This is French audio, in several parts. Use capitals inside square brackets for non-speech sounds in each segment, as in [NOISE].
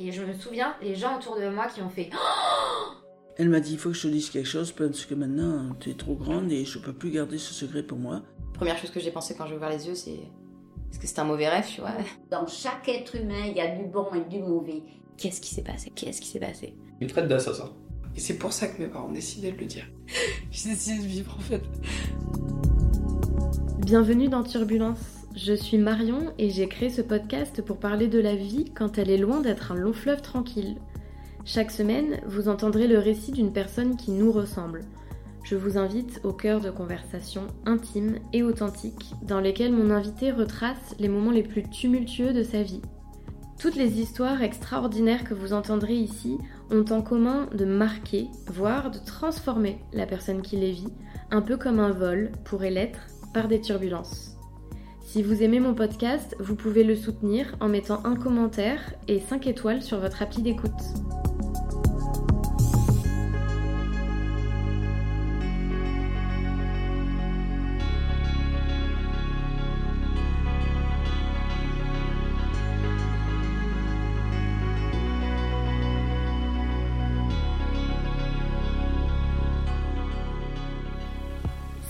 Et je me souviens, les gens autour de moi qui ont fait Elle m'a dit il faut que je te dise quelque chose parce que maintenant tu es trop grande et je peux plus garder ce secret pour moi. Première chose que j'ai pensé quand j'ai ouvert les yeux, c'est est-ce que c'est un mauvais rêve, tu vois? Dans chaque être humain, il y a du bon et du mauvais. Qu'est-ce qui s'est passé? Qu'est-ce qui s'est passé? Il me traite d'assassin. Et c'est pour ça que mes parents ont décidé de le dire. [LAUGHS] J'ai décidé de vivre en fait. Bienvenue dans Turbulence. Je suis Marion et j'ai créé ce podcast pour parler de la vie quand elle est loin d'être un long fleuve tranquille. Chaque semaine, vous entendrez le récit d'une personne qui nous ressemble. Je vous invite au cœur de conversations intimes et authentiques dans lesquelles mon invité retrace les moments les plus tumultueux de sa vie. Toutes les histoires extraordinaires que vous entendrez ici ont en commun de marquer, voire de transformer la personne qui les vit, un peu comme un vol pourrait l'être par des turbulences. Si vous aimez mon podcast, vous pouvez le soutenir en mettant un commentaire et 5 étoiles sur votre appli d'écoute.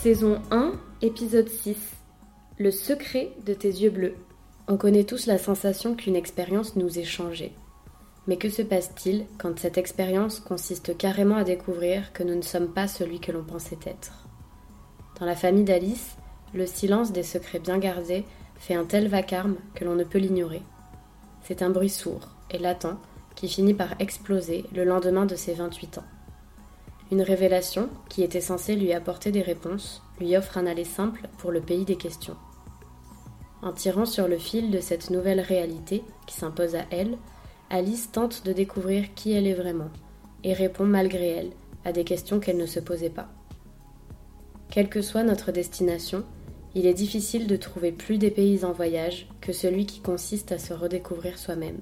Saison 1, épisode 6. Le secret de tes yeux bleus. On connaît tous la sensation qu'une expérience nous est changée. Mais que se passe-t-il quand cette expérience consiste carrément à découvrir que nous ne sommes pas celui que l'on pensait être? Dans la famille d'Alice, le silence des secrets bien gardés fait un tel vacarme que l'on ne peut l'ignorer. C'est un bruit sourd et latent qui finit par exploser le lendemain de ses 28 ans. Une révélation, qui était censée lui apporter des réponses, lui offre un aller simple pour le pays des questions. En tirant sur le fil de cette nouvelle réalité qui s'impose à elle, Alice tente de découvrir qui elle est vraiment, et répond malgré elle à des questions qu'elle ne se posait pas. Quelle que soit notre destination, il est difficile de trouver plus des pays en voyage que celui qui consiste à se redécouvrir soi-même.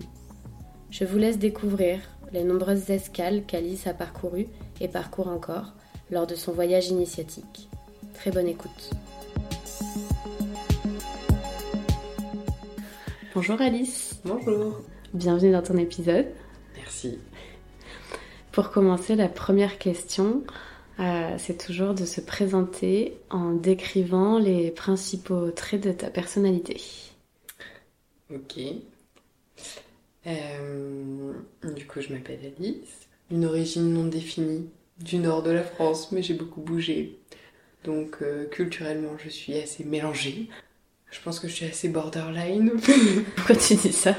Je vous laisse découvrir les nombreuses escales qu'Alice a parcourues et parcourt encore lors de son voyage initiatique. Très bonne écoute. Bonjour Alice. Bonjour. Bienvenue dans ton épisode. Merci. Pour commencer, la première question, euh, c'est toujours de se présenter en décrivant les principaux traits de ta personnalité. Ok. Euh, du coup, je m'appelle Alice. Une origine non définie du nord de la France, mais j'ai beaucoup bougé. Donc, euh, culturellement, je suis assez mélangée. Je pense que je suis assez borderline. [LAUGHS] Pourquoi tu dis ça?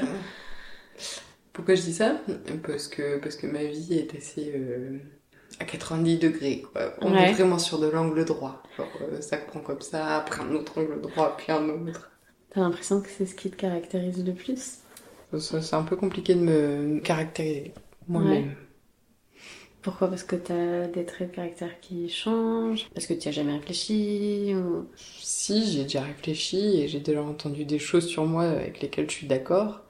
Pourquoi je dis ça? Parce que, parce que ma vie est assez euh, à 90 degrés. Quoi. On Ouais. est vraiment sur de l'angle droit. Genre, euh, ça prend comme ça, après un autre angle droit, puis un autre. T'as l'impression que c'est ce qui te caractérise le plus? C'est un peu compliqué de me caractériser moi-même. Pourquoi? Parce que t'as des traits de caractère qui changent? Parce que tu as jamais réfléchi ou... Si, j'ai déjà réfléchi et j'ai déjà entendu des choses sur moi avec lesquelles je suis d'accord.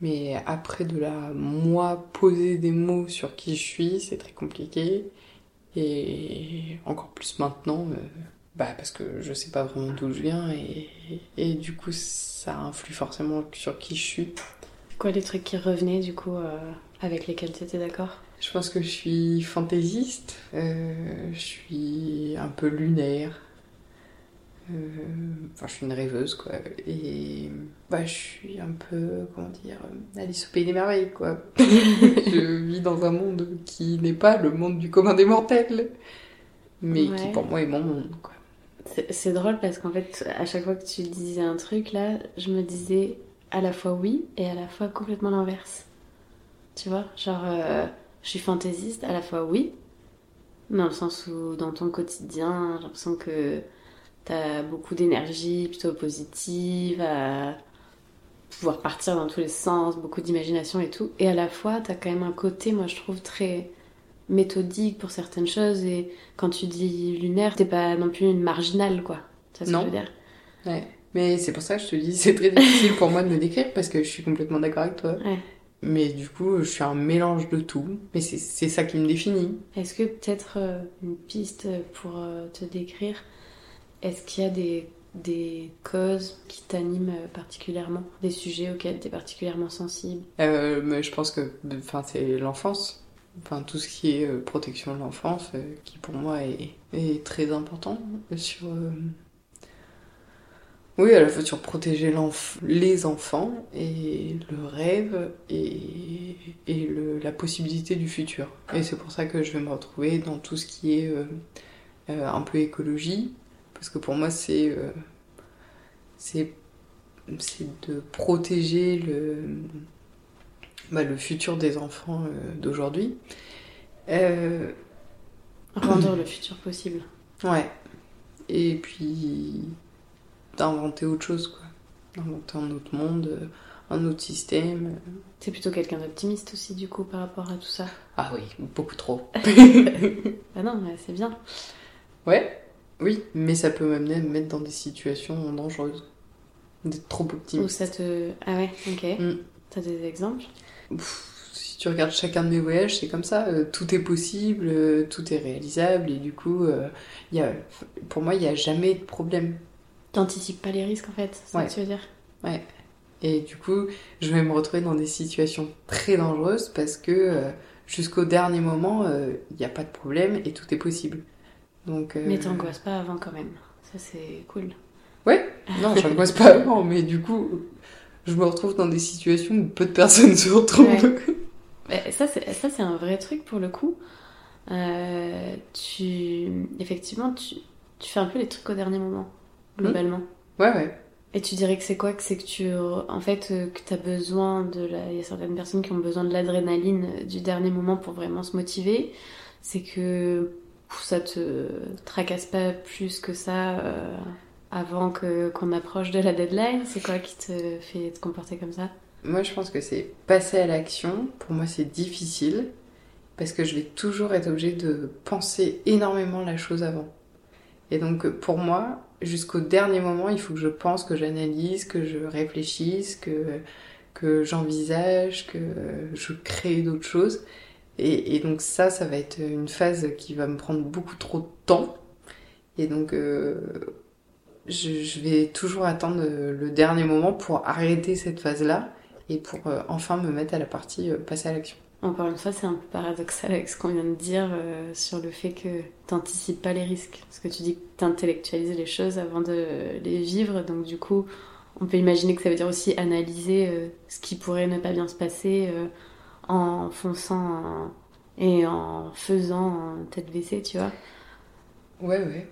Mais après de la moi poser des mots sur qui je suis, c'est très compliqué. Et encore plus maintenant, euh, bah parce que je sais pas vraiment d'où je viens et, et du coup ça influe forcément sur qui je suis. Quoi les trucs qui revenaient du coup euh, avec lesquels tu étais d'accord? Je pense que je suis fantaisiste, euh, je suis un peu lunaire. Euh, Enfin, je suis une rêveuse, quoi. Et bah, je suis un peu, comment dire, euh, Alice au pays des merveilles, quoi. [LAUGHS] je vis dans un monde qui n'est pas le monde du commun des mortels, mais qui pour moi est mon monde, quoi. C'est c'est drôle parce qu'en fait, à chaque fois que tu disais un truc, là, je me disais à la fois oui et à la fois complètement l'inverse. Tu vois Genre, euh, je suis fantaisiste, à la fois oui, dans le sens où dans ton quotidien, j'ai l'impression que t'as beaucoup d'énergie plutôt positive, à pouvoir partir dans tous les sens, beaucoup d'imagination et tout. Et à la fois, t'as quand même un côté, moi je trouve, très méthodique pour certaines choses. Et quand tu dis lunaire, t'es pas non plus une marginale, quoi. Tu vois ce Non. que je veux dire? Ouais. Mais c'est pour ça que je te dis, c'est très difficile pour moi de me décrire parce que je suis complètement d'accord avec toi. Ouais. Mais du coup, je suis un mélange de tout. Mais c'est ça qui me définit. Est-ce que peut-être euh, une piste pour euh, te décrire, est-ce qu'il y a des des causes qui t'animent euh, particulièrement, des sujets auxquels tu es particulièrement sensible? Euh, mais je pense que c'est l'enfance. Enfin, tout ce qui est protection de l'enfance, qui pour moi est, est très important sur. Oui, à la fois sur protéger les enfants et le rêve et, et le- la possibilité du futur. Et c'est pour ça que je vais me retrouver dans tout ce qui est euh, euh, un peu écologie, parce que pour moi c'est euh, c'est de protéger le bah, le futur des enfants d'aujourd'hui. Rendre le futur possible. ouais. Et puis d'inventer autre chose, quoi. D'inventer un autre monde, euh, un autre système. T'es plutôt quelqu'un d'optimiste aussi, du coup, par rapport à tout ça? Ah oui, beaucoup trop. [LAUGHS] [LAUGHS] Ah non, mais c'est bien. Ouais, oui, mais ça peut m'amener à me mettre dans des situations dangereuses. D'être trop Ou optimiste. ça te. Ah ouais, ok. Mm. T'as des exemples? Pff, si tu regardes chacun de mes voyages, c'est comme ça. euh, tout est possible, euh, tout est réalisable, et du coup, euh, y a, pour moi, il n'y a jamais de problème. T'anticipes pas les risques, en fait, c'est Ouais. que tu veux dire Et du coup, je vais me retrouver dans des situations très dangereuses parce que euh, jusqu'au dernier moment, euh, il n'y a pas de problème et tout est possible. Donc, euh, Mais t'angoisses pas avant, quand même. Ça, c'est cool. Non, j'angoisse pas avant, mais du coup, je me retrouve dans des situations où peu de personnes [LAUGHS] se retrouvent. Ouais. ça, c'est un vrai truc pour le coup. Euh, tu, effectivement, tu, tu fais un peu les trucs au dernier moment, globalement. Ouais, ouais. Et tu dirais que c'est quoi? Que c'est que tu, en fait, euh, que t'as besoin de la. Il y a certaines personnes qui ont besoin de l'adrénaline euh, du dernier moment pour vraiment se motiver. C'est que ça te tracasse pas plus que ça euh, avant que qu'on approche de la deadline. C'est quoi qui te fait te comporter comme ça? Moi, je pense que c'est passer à l'action. Pour moi, c'est difficile parce que je vais toujours être obligée de penser énormément la chose avant. Et donc, pour moi, jusqu'au dernier moment, il faut que je pense, que j'analyse, que je réfléchisse, que, j'envisage, que je crée d'autres choses. Et, donc, ça, ça va être une phase qui va me prendre beaucoup trop de temps. Et donc, euh, je, je vais toujours attendre le dernier moment pour arrêter cette phase-là et pour euh, enfin me mettre à la partie euh, passer à l'action. Encore une fois, c'est un peu paradoxal avec ce qu'on vient de dire euh, sur le fait que t'anticipes pas les risques. Parce que tu dis que t'intellectualises les choses avant de les vivre, donc du coup, on peut imaginer que ça veut dire aussi analyser euh, ce qui pourrait ne pas bien se passer euh, en fonçant et en faisant en tête baissée, tu vois. Ouais, ouais.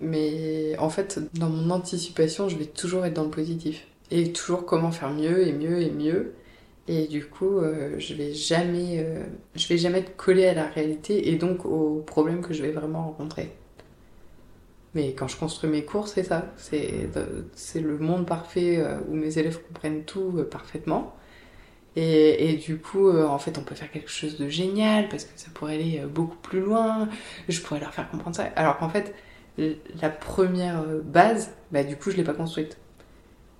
Mais en fait, dans mon anticipation, je vais toujours être dans le positif. Et toujours comment faire mieux et mieux et mieux. Et du coup, euh, je vais jamais, euh, je vais jamais être collée à la réalité et donc aux problèmes que je vais vraiment rencontrer. Mais quand je construis mes cours, c'est ça. C'est c'est le monde parfait euh, où mes élèves comprennent tout euh, parfaitement. Et, et du coup, euh, en fait, on peut faire quelque chose de génial parce que ça pourrait aller euh, beaucoup plus loin. Je pourrais leur faire comprendre ça. Alors qu'en fait, la première euh, base, bah, du coup, je l'ai pas construite.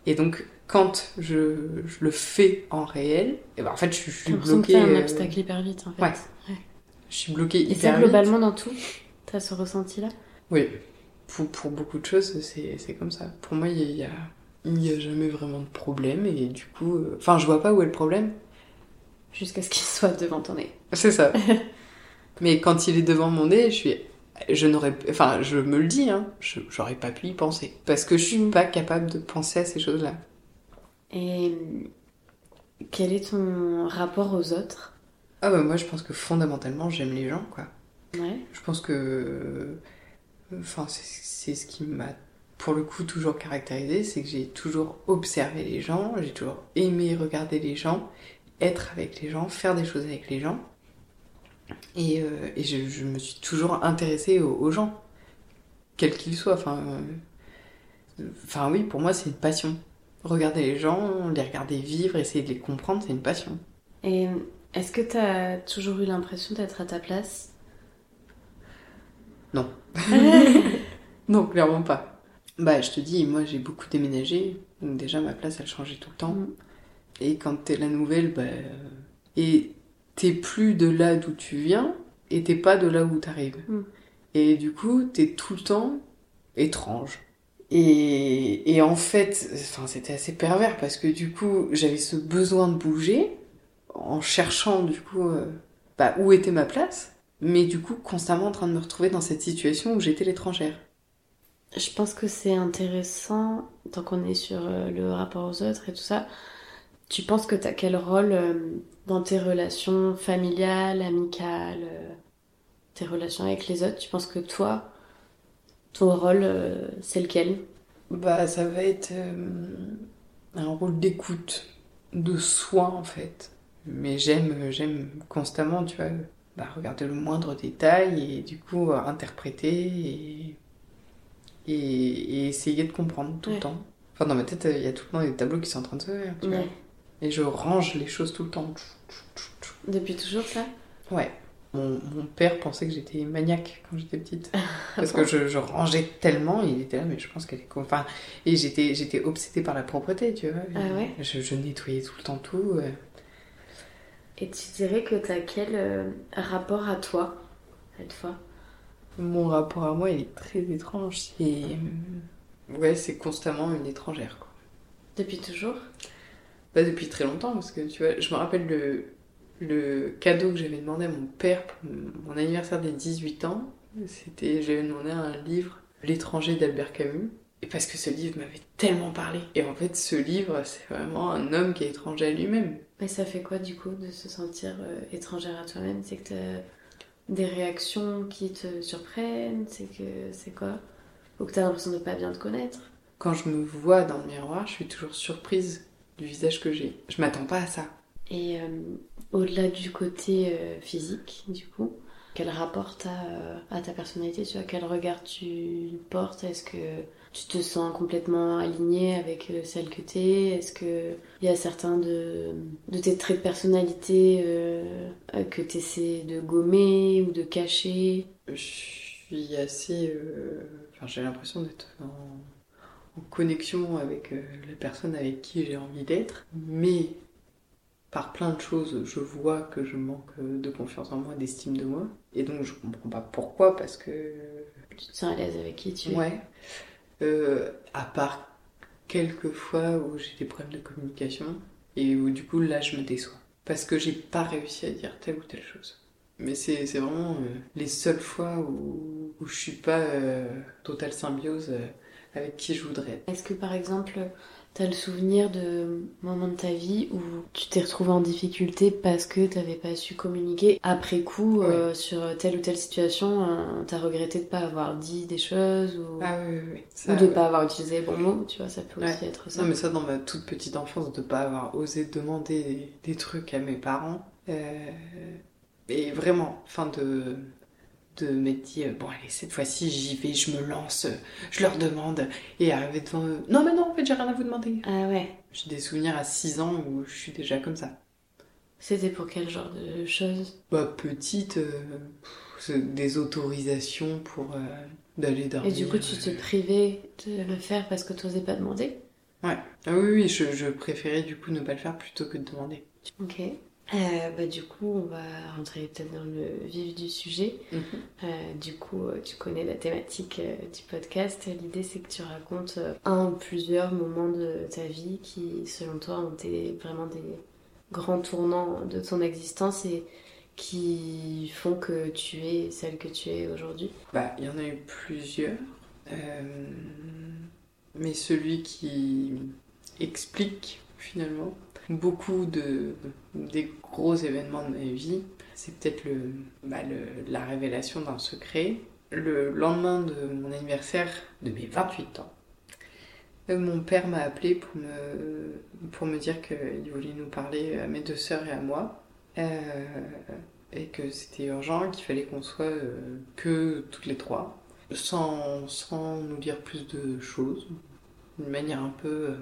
Et donc, quand je, je le fais en réel, et ben, en fait, je, je suis bloquée. un euh, obstacle hyper vite, en fait. ouais. Je suis bloquée Et hyper ça, vite. globalement, dans tout, t'as ce ressenti-là? Oui, pour, pour beaucoup de choses, c'est c'est comme ça. Pour moi, il y a, y a jamais vraiment de problème et du coup, euh, enfin, je vois pas où est le problème. Jusqu'à ce qu'il [LAUGHS] soit devant ton nez. C'est ça. [LAUGHS] Mais quand il est devant mon nez, je suis, je n'aurais, enfin, je me le dis, hein, je- j'aurais pas pu y penser parce que je suis Mm. pas capable de penser à ces choses-là. Et quel est ton rapport aux autres? Ah bah moi, je pense que fondamentalement, j'aime les gens, quoi. Ouais. Je pense que, enfin, c'est c'est ce qui m'a, pour le coup, toujours caractérisé, c'est que j'ai toujours observé les gens, j'ai toujours aimé regarder les gens, être avec les gens, faire des choses avec les gens. Et, euh, et je, je me suis toujours intéressée aux, aux gens, quels qu'ils soient. Enfin, euh, enfin, oui, pour moi, c'est une passion. Regarder les gens, les regarder vivre, essayer de les comprendre, c'est une passion. Et est-ce que t'as toujours eu l'impression d'être à ta place? [LAUGHS] Non, clairement pas. Bah, je te dis, moi j'ai beaucoup déménagé, donc déjà ma place elle changeait tout le temps. Mm. Et quand t'es la nouvelle, bah. Et t'es plus de là d'où tu viens, et t'es pas de là où t'arrives. Mm. Et du coup, t'es tout le temps étrange. Et, en fait, enfin, c'était assez pervers parce que du coup, j'avais ce besoin de bouger en cherchant du coup euh, bah, où était ma place, mais du coup constamment en train de me retrouver dans cette situation où j'étais l'étrangère. Je pense que c'est intéressant, tant qu'on est sur euh, le rapport aux autres et tout ça. Tu penses que tu as quel rôle euh, dans tes relations familiales, amicales, tes relations avec les autres? Tu penses que toi, ton rôle, euh, c'est lequel? Bah, ça va être euh, un rôle d'écoute, de soin en fait. Mais j'aime, j'aime constamment, tu vois, bah, regarder le moindre détail et du coup euh, interpréter et, et, et essayer de comprendre tout Ouais. le temps. Enfin, dans ma tête, il y a tout le temps des tableaux qui sont en train de se faire, tu vois. Et je range les choses tout le temps. Depuis toujours ça? Ouais. Mon, mon père pensait que j'étais maniaque quand j'étais petite. [LAUGHS] Parce que je, je rangeais tellement, il était là, mais je pense qu'elle est con. Enfin, et j'étais, j'étais obsédée par la propreté, tu vois. Ah ouais? Je, je nettoyais tout le temps tout. euh. Et tu dirais que tu as quel euh, rapport à toi, cette fois? Mon rapport à moi, il est très étrange. C'est. euh, Ouais, c'est constamment une étrangère, quoi. Depuis toujours? Pas depuis très longtemps, parce que tu vois, je me rappelle le, le cadeau que j'avais demandé à mon père pour mon anniversaire des 18 ans. C'était, j'avais demandé un livre, L'étranger d'Albert Camus. Et parce que ce livre m'avait tellement parlé. Et en fait, ce livre, c'est vraiment un homme qui est étranger à lui-même. Mais ça fait quoi du coup de se sentir euh, étrangère à toi-même? C'est que t'as des réactions qui te surprennent? C'est que c'est quoi? Ou que t'as l'impression de pas bien te connaître? Quand je me vois dans le miroir, je suis toujours surprise du visage que j'ai. Je m'attends pas à ça. Et euh, au-delà du côté euh, physique, du coup, quel rapport t'as euh, à ta personnalité? Tu vois, quel regard tu portes? Est-ce que tu te sens complètement aligné avec euh, celle que t'es? Est-ce que il y a certains de, tes traits de personnalité que t'essaies de gommer ou de cacher? Je suis assez. Enfin, j'ai l'impression d'être en... connexion avec la personne avec qui j'ai envie d'être. Mais par plein de choses, je vois que je manque de confiance en moi, d'estime de moi. Et donc, je comprends pas pourquoi, parce que. Tu te sens à l'aise avec qui tu es? Ouais. Euh, à part quelques fois où j'ai des problèmes de communication et où du coup là je me déçois. Parce que j'ai pas réussi à dire telle ou telle chose. Mais c'est vraiment euh, les seules fois où, où je suis pas euh, totale symbiose euh, avec qui je voudrais être. Est-ce que par exemple, t'as le souvenir de moments de ta vie où tu t'es retrouvé en difficulté parce que t'avais pas su communiquer après coup euh, sur telle ou telle situation, euh, t'as regretté de pas avoir dit des choses ou, Ah oui, oui, oui. ou Ça, de ouais. pas avoir utilisé les bons mots, tu vois, ça peut aussi être ça. Non mais ça dans ma toute petite enfance de pas avoir osé demander des, des trucs à mes parents euh, et vraiment enfin de de m'être dit bon allez cette fois-ci j'y vais je me lance euh, je leur demande et arriver devant eux. Non mais non en fait j'ai rien à vous demander. Ah ouais, j'ai des souvenirs à 6 ans où je suis déjà comme ça. C'était pour quel genre de choses? Bah petite euh, des autorisations pour euh, d'aller dormir. Et du coup, tu te privais de le faire parce que t'osais pas demander? Ouais. Ah oui oui je, je préférais du coup ne pas le faire plutôt que de demander. Ok. Euh, bah, du coup, on va rentrer peut-être dans le vif du sujet. Mhm. Euh, du coup, euh, tu connais la thématique du podcast. L'idée, c'est que tu racontes un ou plusieurs moments de ta vie qui, selon toi, ont été vraiment des grands tournants de ton existence et qui font que tu es celle que tu es aujourd'hui. Bah, il y en a eu plusieurs. Euh, mais celui qui explique finalement beaucoup de, des gros événements de ma vie, c'est peut-être bah, le- la révélation d'un secret. Le lendemain de mon anniversaire de mes 28 ans, euh, mon père m'a appelé pour me, pour me dire qu'il voulait nous parler à mes deux sœurs et à moi. Euh, et que c'était urgent, qu'il fallait qu'on soit euh, que toutes les trois, sans, sans nous dire plus de choses, d'une manière un peu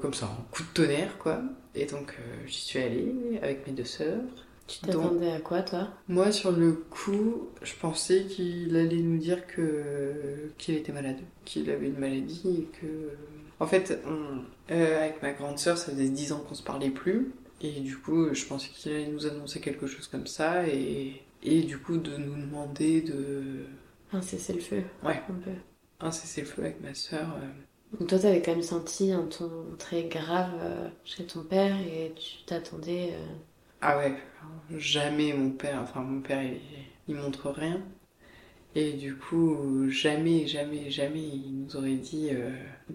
comme ça, un coup de tonnerre quoi. Et donc euh, j'y suis allée avec mes deux sœurs. Tu t'attendais à quoi, toi? Moi sur le coup, je pensais qu'il allait nous dire que qu'il était malade, qu'il avait une maladie et que... En fait, on- euh, avec ma grande sœur, ça faisait 10 ans qu'on se parlait plus. Et du coup, je pensais qu'il allait nous annoncer quelque chose comme ça et, et du coup de nous demander de Un cessez-le-feu. Ouais. Un peu. un cessez-le-feu avec ma sœur. euh. Donc toi, t'avais quand même senti un ton très grave euh, chez ton père et tu t'attendais... euh, Ah ouais, jamais mon père, enfin mon père il, montre rien. Et du coup, jamais, jamais, jamais il nous aurait dit euh,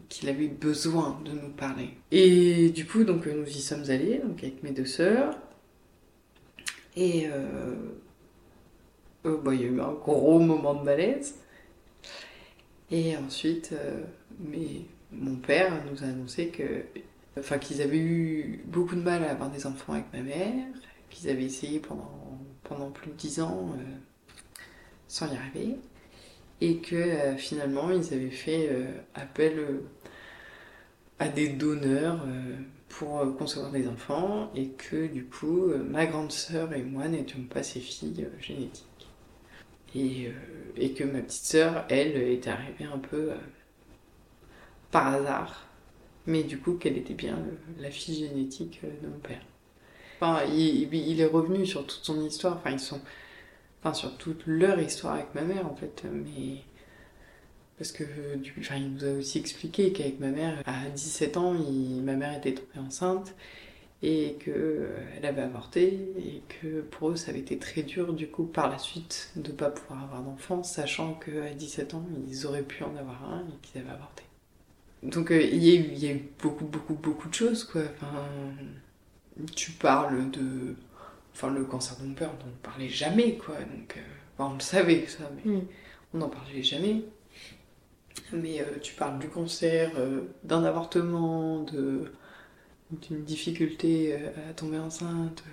qu'il avait besoin de nous parler. Et du coup, donc nous y sommes allés, donc avec mes deux sœurs. Et euh, bah, il y a eu un gros moment de malaise. Et ensuite, mais mon père nous a annoncé que, enfin, qu'ils avaient eu beaucoup de mal à avoir des enfants avec ma mère, qu'ils avaient essayé pendant, pendant plus de dix ans euh, sans y arriver, et que euh, finalement ils avaient fait euh, appel à des donneurs pour concevoir des enfants, et que du coup ma grande sœur et moi n'étions pas ses filles génétiques. Et, et que ma petite sœur, elle, était arrivée un peu par hasard, mais du coup qu'elle était bien la fille génétique euh, de mon père. Enfin, il, est revenu sur toute son histoire, enfin ils sont, enfin sur toute leur histoire avec ma mère en fait, mais parce que euh, enfin, il nous a aussi expliqué qu'avec ma mère, à 17 ans, ma mère était tombée enceinte et que euh, avait avorté et que pour eux ça avait été très dur du coup par la suite de pas pouvoir avoir d'enfants, sachant qu'à 17 ans ils auraient pu en avoir un et qu'ils avaient avorté. Donc euh, il y, a eu- il y a eu beaucoup beaucoup beaucoup de choses quoi. Enfin, tu parles de, enfin le cancer de mon père, on n'en parlait jamais quoi. Donc euh, enfin, on le savait ça, mais Mm. on n'en parlait jamais. Mais euh, tu parles du cancer, d'un avortement, de d'une difficulté à tomber enceinte.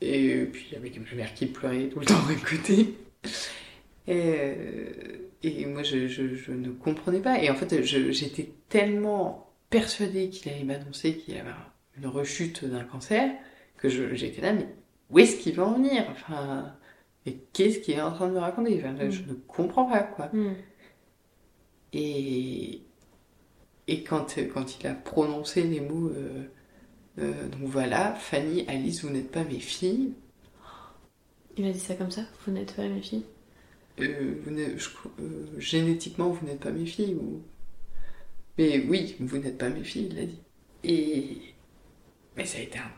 Et puis il y avait ma mère qui pleurait tout le [LAUGHS] temps à côté. Et, et moi je, je- je ne comprenais pas. Et en fait j'étais tellement persuadée qu'il allait m'annoncer qu'il y avait une rechute d'un cancer que j'étais là, mais où est-ce qu'il va en venir? Enfin, et qu'est-ce qu'il est en train de me raconter? Enfin, là, Je ne comprends pas quoi. hmm. Et, et quand, quand il a prononcé les mots, euh, euh, donc voilà, Fanny, Alice, vous n'êtes pas mes filles, Il a dit ça comme ça Vous n'êtes pas mes filles? Euh, vous je- euh, génétiquement, vous n'êtes pas mes filles, ou... Mais oui, vous n'êtes pas mes filles, il l'a dit. Et... Mais ça a été un,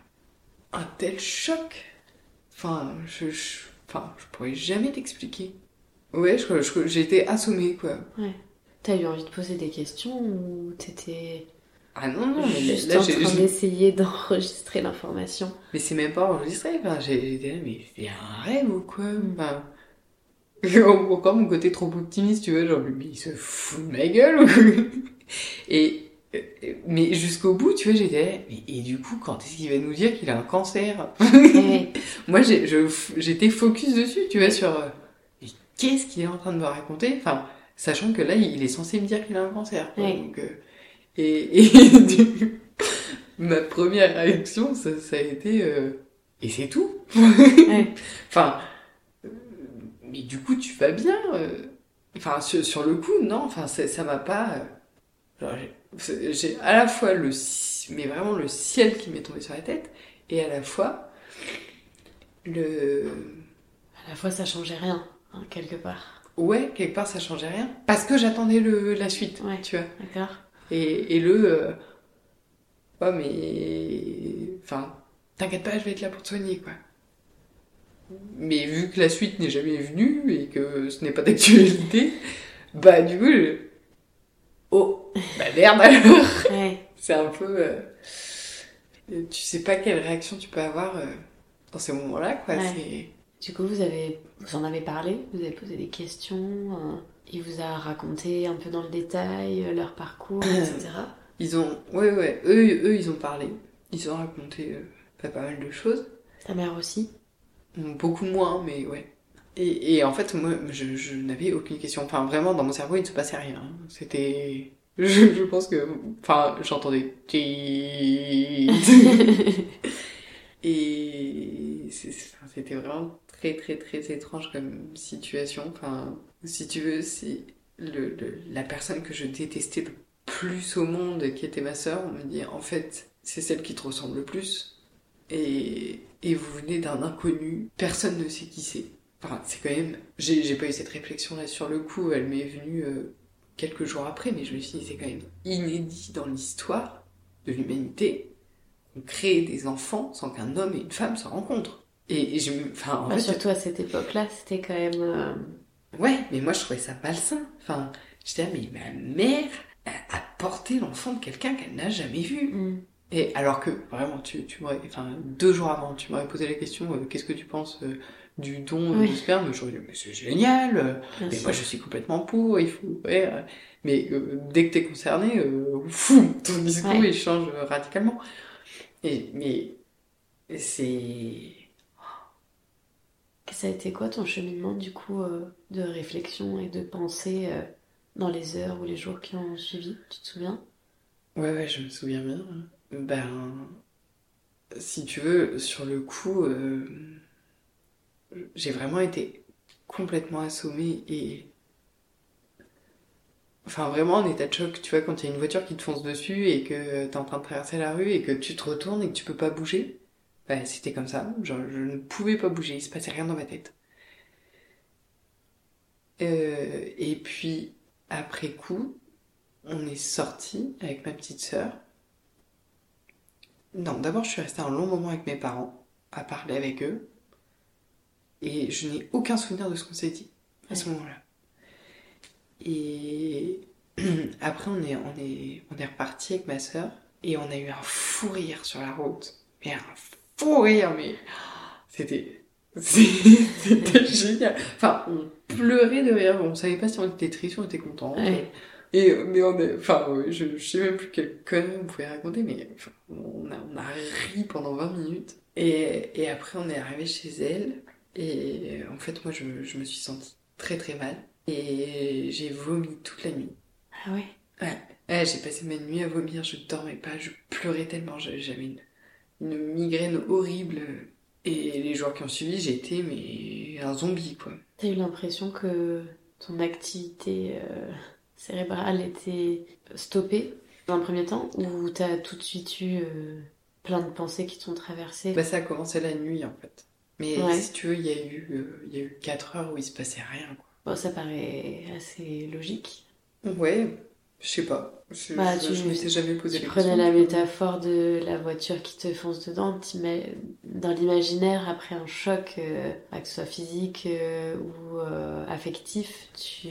un tel choc Enfin, je, je, enfin, je pourrais jamais t'expliquer. Ouais, je- je- j'ai été assommée, quoi. T'as eu envie de poser des questions ou t'étais Ah non, non, mais juste là, en train d'essayer d'enregistrer l'information? Mais c'est même pas enregistré, enfin, j'ai là, mais c'est un rêve ou quoi? Mm. [LAUGHS] Encore mon côté trop optimiste, tu vois, genre, mais il se fout de ma gueule. [LAUGHS] Et, euh, mais jusqu'au bout, tu vois, j'étais et du coup, quand est-ce qu'il va nous dire qu'il a un cancer? Ouais. [LAUGHS] Moi, j'étais focus dessus, tu vois, sur... euh, Mais qu'est-ce qu'il est en train de me raconter? Enfin, sachant que là, il est censé me dire qu'il a un cancer. quoi. Ouais. Donc, euh, et, et du- ma première réaction, ça, ça a été... euh, et c'est tout Ouais. Enfin, mais du coup, tu vas bien euh. Enfin, sur, sur le coup, non, enfin, ça m'a pas... euh, j'ai- à la fois le... Mais vraiment le ciel qui m'est tombé sur la tête, et à la fois le... À la fois, ça changeait rien, hein, quelque part. Ouais, quelque part, ça changeait rien. Parce que j'attendais le, la suite, Ouais. tu vois. D'accord Et, et le... euh, Ouais, mais... Enfin, t'inquiète pas, je vais être là pour te soigner, quoi. Mais vu que la suite n'est jamais venue et que ce n'est pas d'actualité, bah du coup, je... Oh, bah merde alors Ouais. [LAUGHS] C'est un peu... euh, Tu sais pas quelle réaction tu peux avoir euh, dans ces moments-là, quoi. Ouais. Du coup, vous, avez, vous en avez parlé Vous avez posé des questions euh, Il vous a raconté un peu dans le détail euh, leur parcours, etc. [CLEARS THROAT] Ils ont... Ouais, ouais, eux, eux ils ont parlé. Ils ont raconté euh, pas mal de choses. Ta mère aussi Beaucoup moins, mais ouais. Et, et en fait, moi, je, je n'avais aucune question. Enfin, vraiment, dans mon cerveau, il ne se passait rien. C'était... Je, je pense que... Enfin, j'entendais... [LAUGHS] Et c'était vraiment très, très, très étrange comme situation. Enfin, si tu veux, c'est le, le- la personne que je détestais le plus au monde, qui était ma sœur, on me dit, en fait, c'est celle qui te ressemble le plus. Et, et vous venez d'un inconnu, personne ne sait qui c'est. Enfin, c'est quand même. J'ai pas eu cette réflexion là sur le coup, elle m'est venue euh, quelques jours après, mais je me suis dit, c'est quand même inédit dans l'histoire de l'humanité qu'on crée des enfants sans qu'un homme et une femme se rencontrent. Et, et je me- enfin, en Bah, fait, surtout à cette époque-là, c'était quand même. euh, Ouais, mais moi je trouvais ça malsain. Enfin, j'étais là, mais ma mère a, porté l'enfant de quelqu'un qu'elle n'a jamais vu. hmm. Et alors que, vraiment, tu, tu m'aurais, enfin, deux jours avant, tu m'aurais posé la question, euh, qu'est-ce que tu penses euh, du don Oui. du sperme J'aurais dit, mais c'est génial, euh, mais sûr. moi je suis complètement pour, il faut, ouais. mais dès que t'es concerné, fou, ton discours Ouais. il change radicalement. Et, mais c'est... Ça a été quoi ton cheminement du coup de réflexion et de pensée dans les heures ou les jours qui ont suivi? Tu te souviens? Ouais, ouais, je me souviens bien. Ben, si tu veux, sur le coup, euh, j'ai vraiment été complètement assommée et. Enfin, vraiment en état de choc, tu vois, quand il y a une voiture qui te fonce dessus et que t'es en train de traverser la rue et que tu te retournes et que tu peux pas bouger. Ben, c'était comme ça. Genre, je ne pouvais pas bouger, il se passait rien dans ma tête. Euh, et puis, après coup, on est sorti avec ma petite sœur. Non, d'abord je suis restée un long moment avec mes parents, à parler avec eux. Et je n'ai aucun souvenir de ce qu'on s'est dit à ce moment-là. Et [CLEARS THROAT] après on est, on est, on est reparti avec ma sœur et on a eu un fou rire sur la route. Mais un fou rire, mais [GASPS] c'était, [LAUGHS] c'était génial. Enfin, on pleurait de rire. On savait pas si on était triste ou on était content. Ouais. Et, euh, mais on est, enfin, ouais, je, je sais même plus quelle connerie on pouvait raconter, mais enfin, on, a, on a ri pendant 20 minutes. Et, et après, on est arrivé chez elle. Et en fait, moi, je, je me suis sentie très très mal. Et j'ai vomi toute la nuit. Ah ouais? Ouais, Ouais, j'ai passé ma nuit à vomir, je dormais pas, je pleurais tellement, j'avais une, une migraine horrible. Et les jours qui ont suivi, j'ai été mais un zombie, quoi. T'as eu l'impression que ton activité euh, cérébrale était stoppée dans un premier temps ou t'as tout de suite eu euh, plein de pensées qui t'ont traversé Bah, ça a commencé la nuit, en fait. Mais Ouais. si tu veux, il y a eu, euh, y a eu 4 heures où il se passait rien, quoi. Bon, ça paraît assez logique. Ouais, je sais pas. Je, Bah, je, tu- je m'étais jamais posé Tu la prenais question. la métaphore de la voiture qui te fonce dedans, dans l'imaginaire, après un choc, euh, bah, que ce soit physique euh, ou euh, affectif, tu...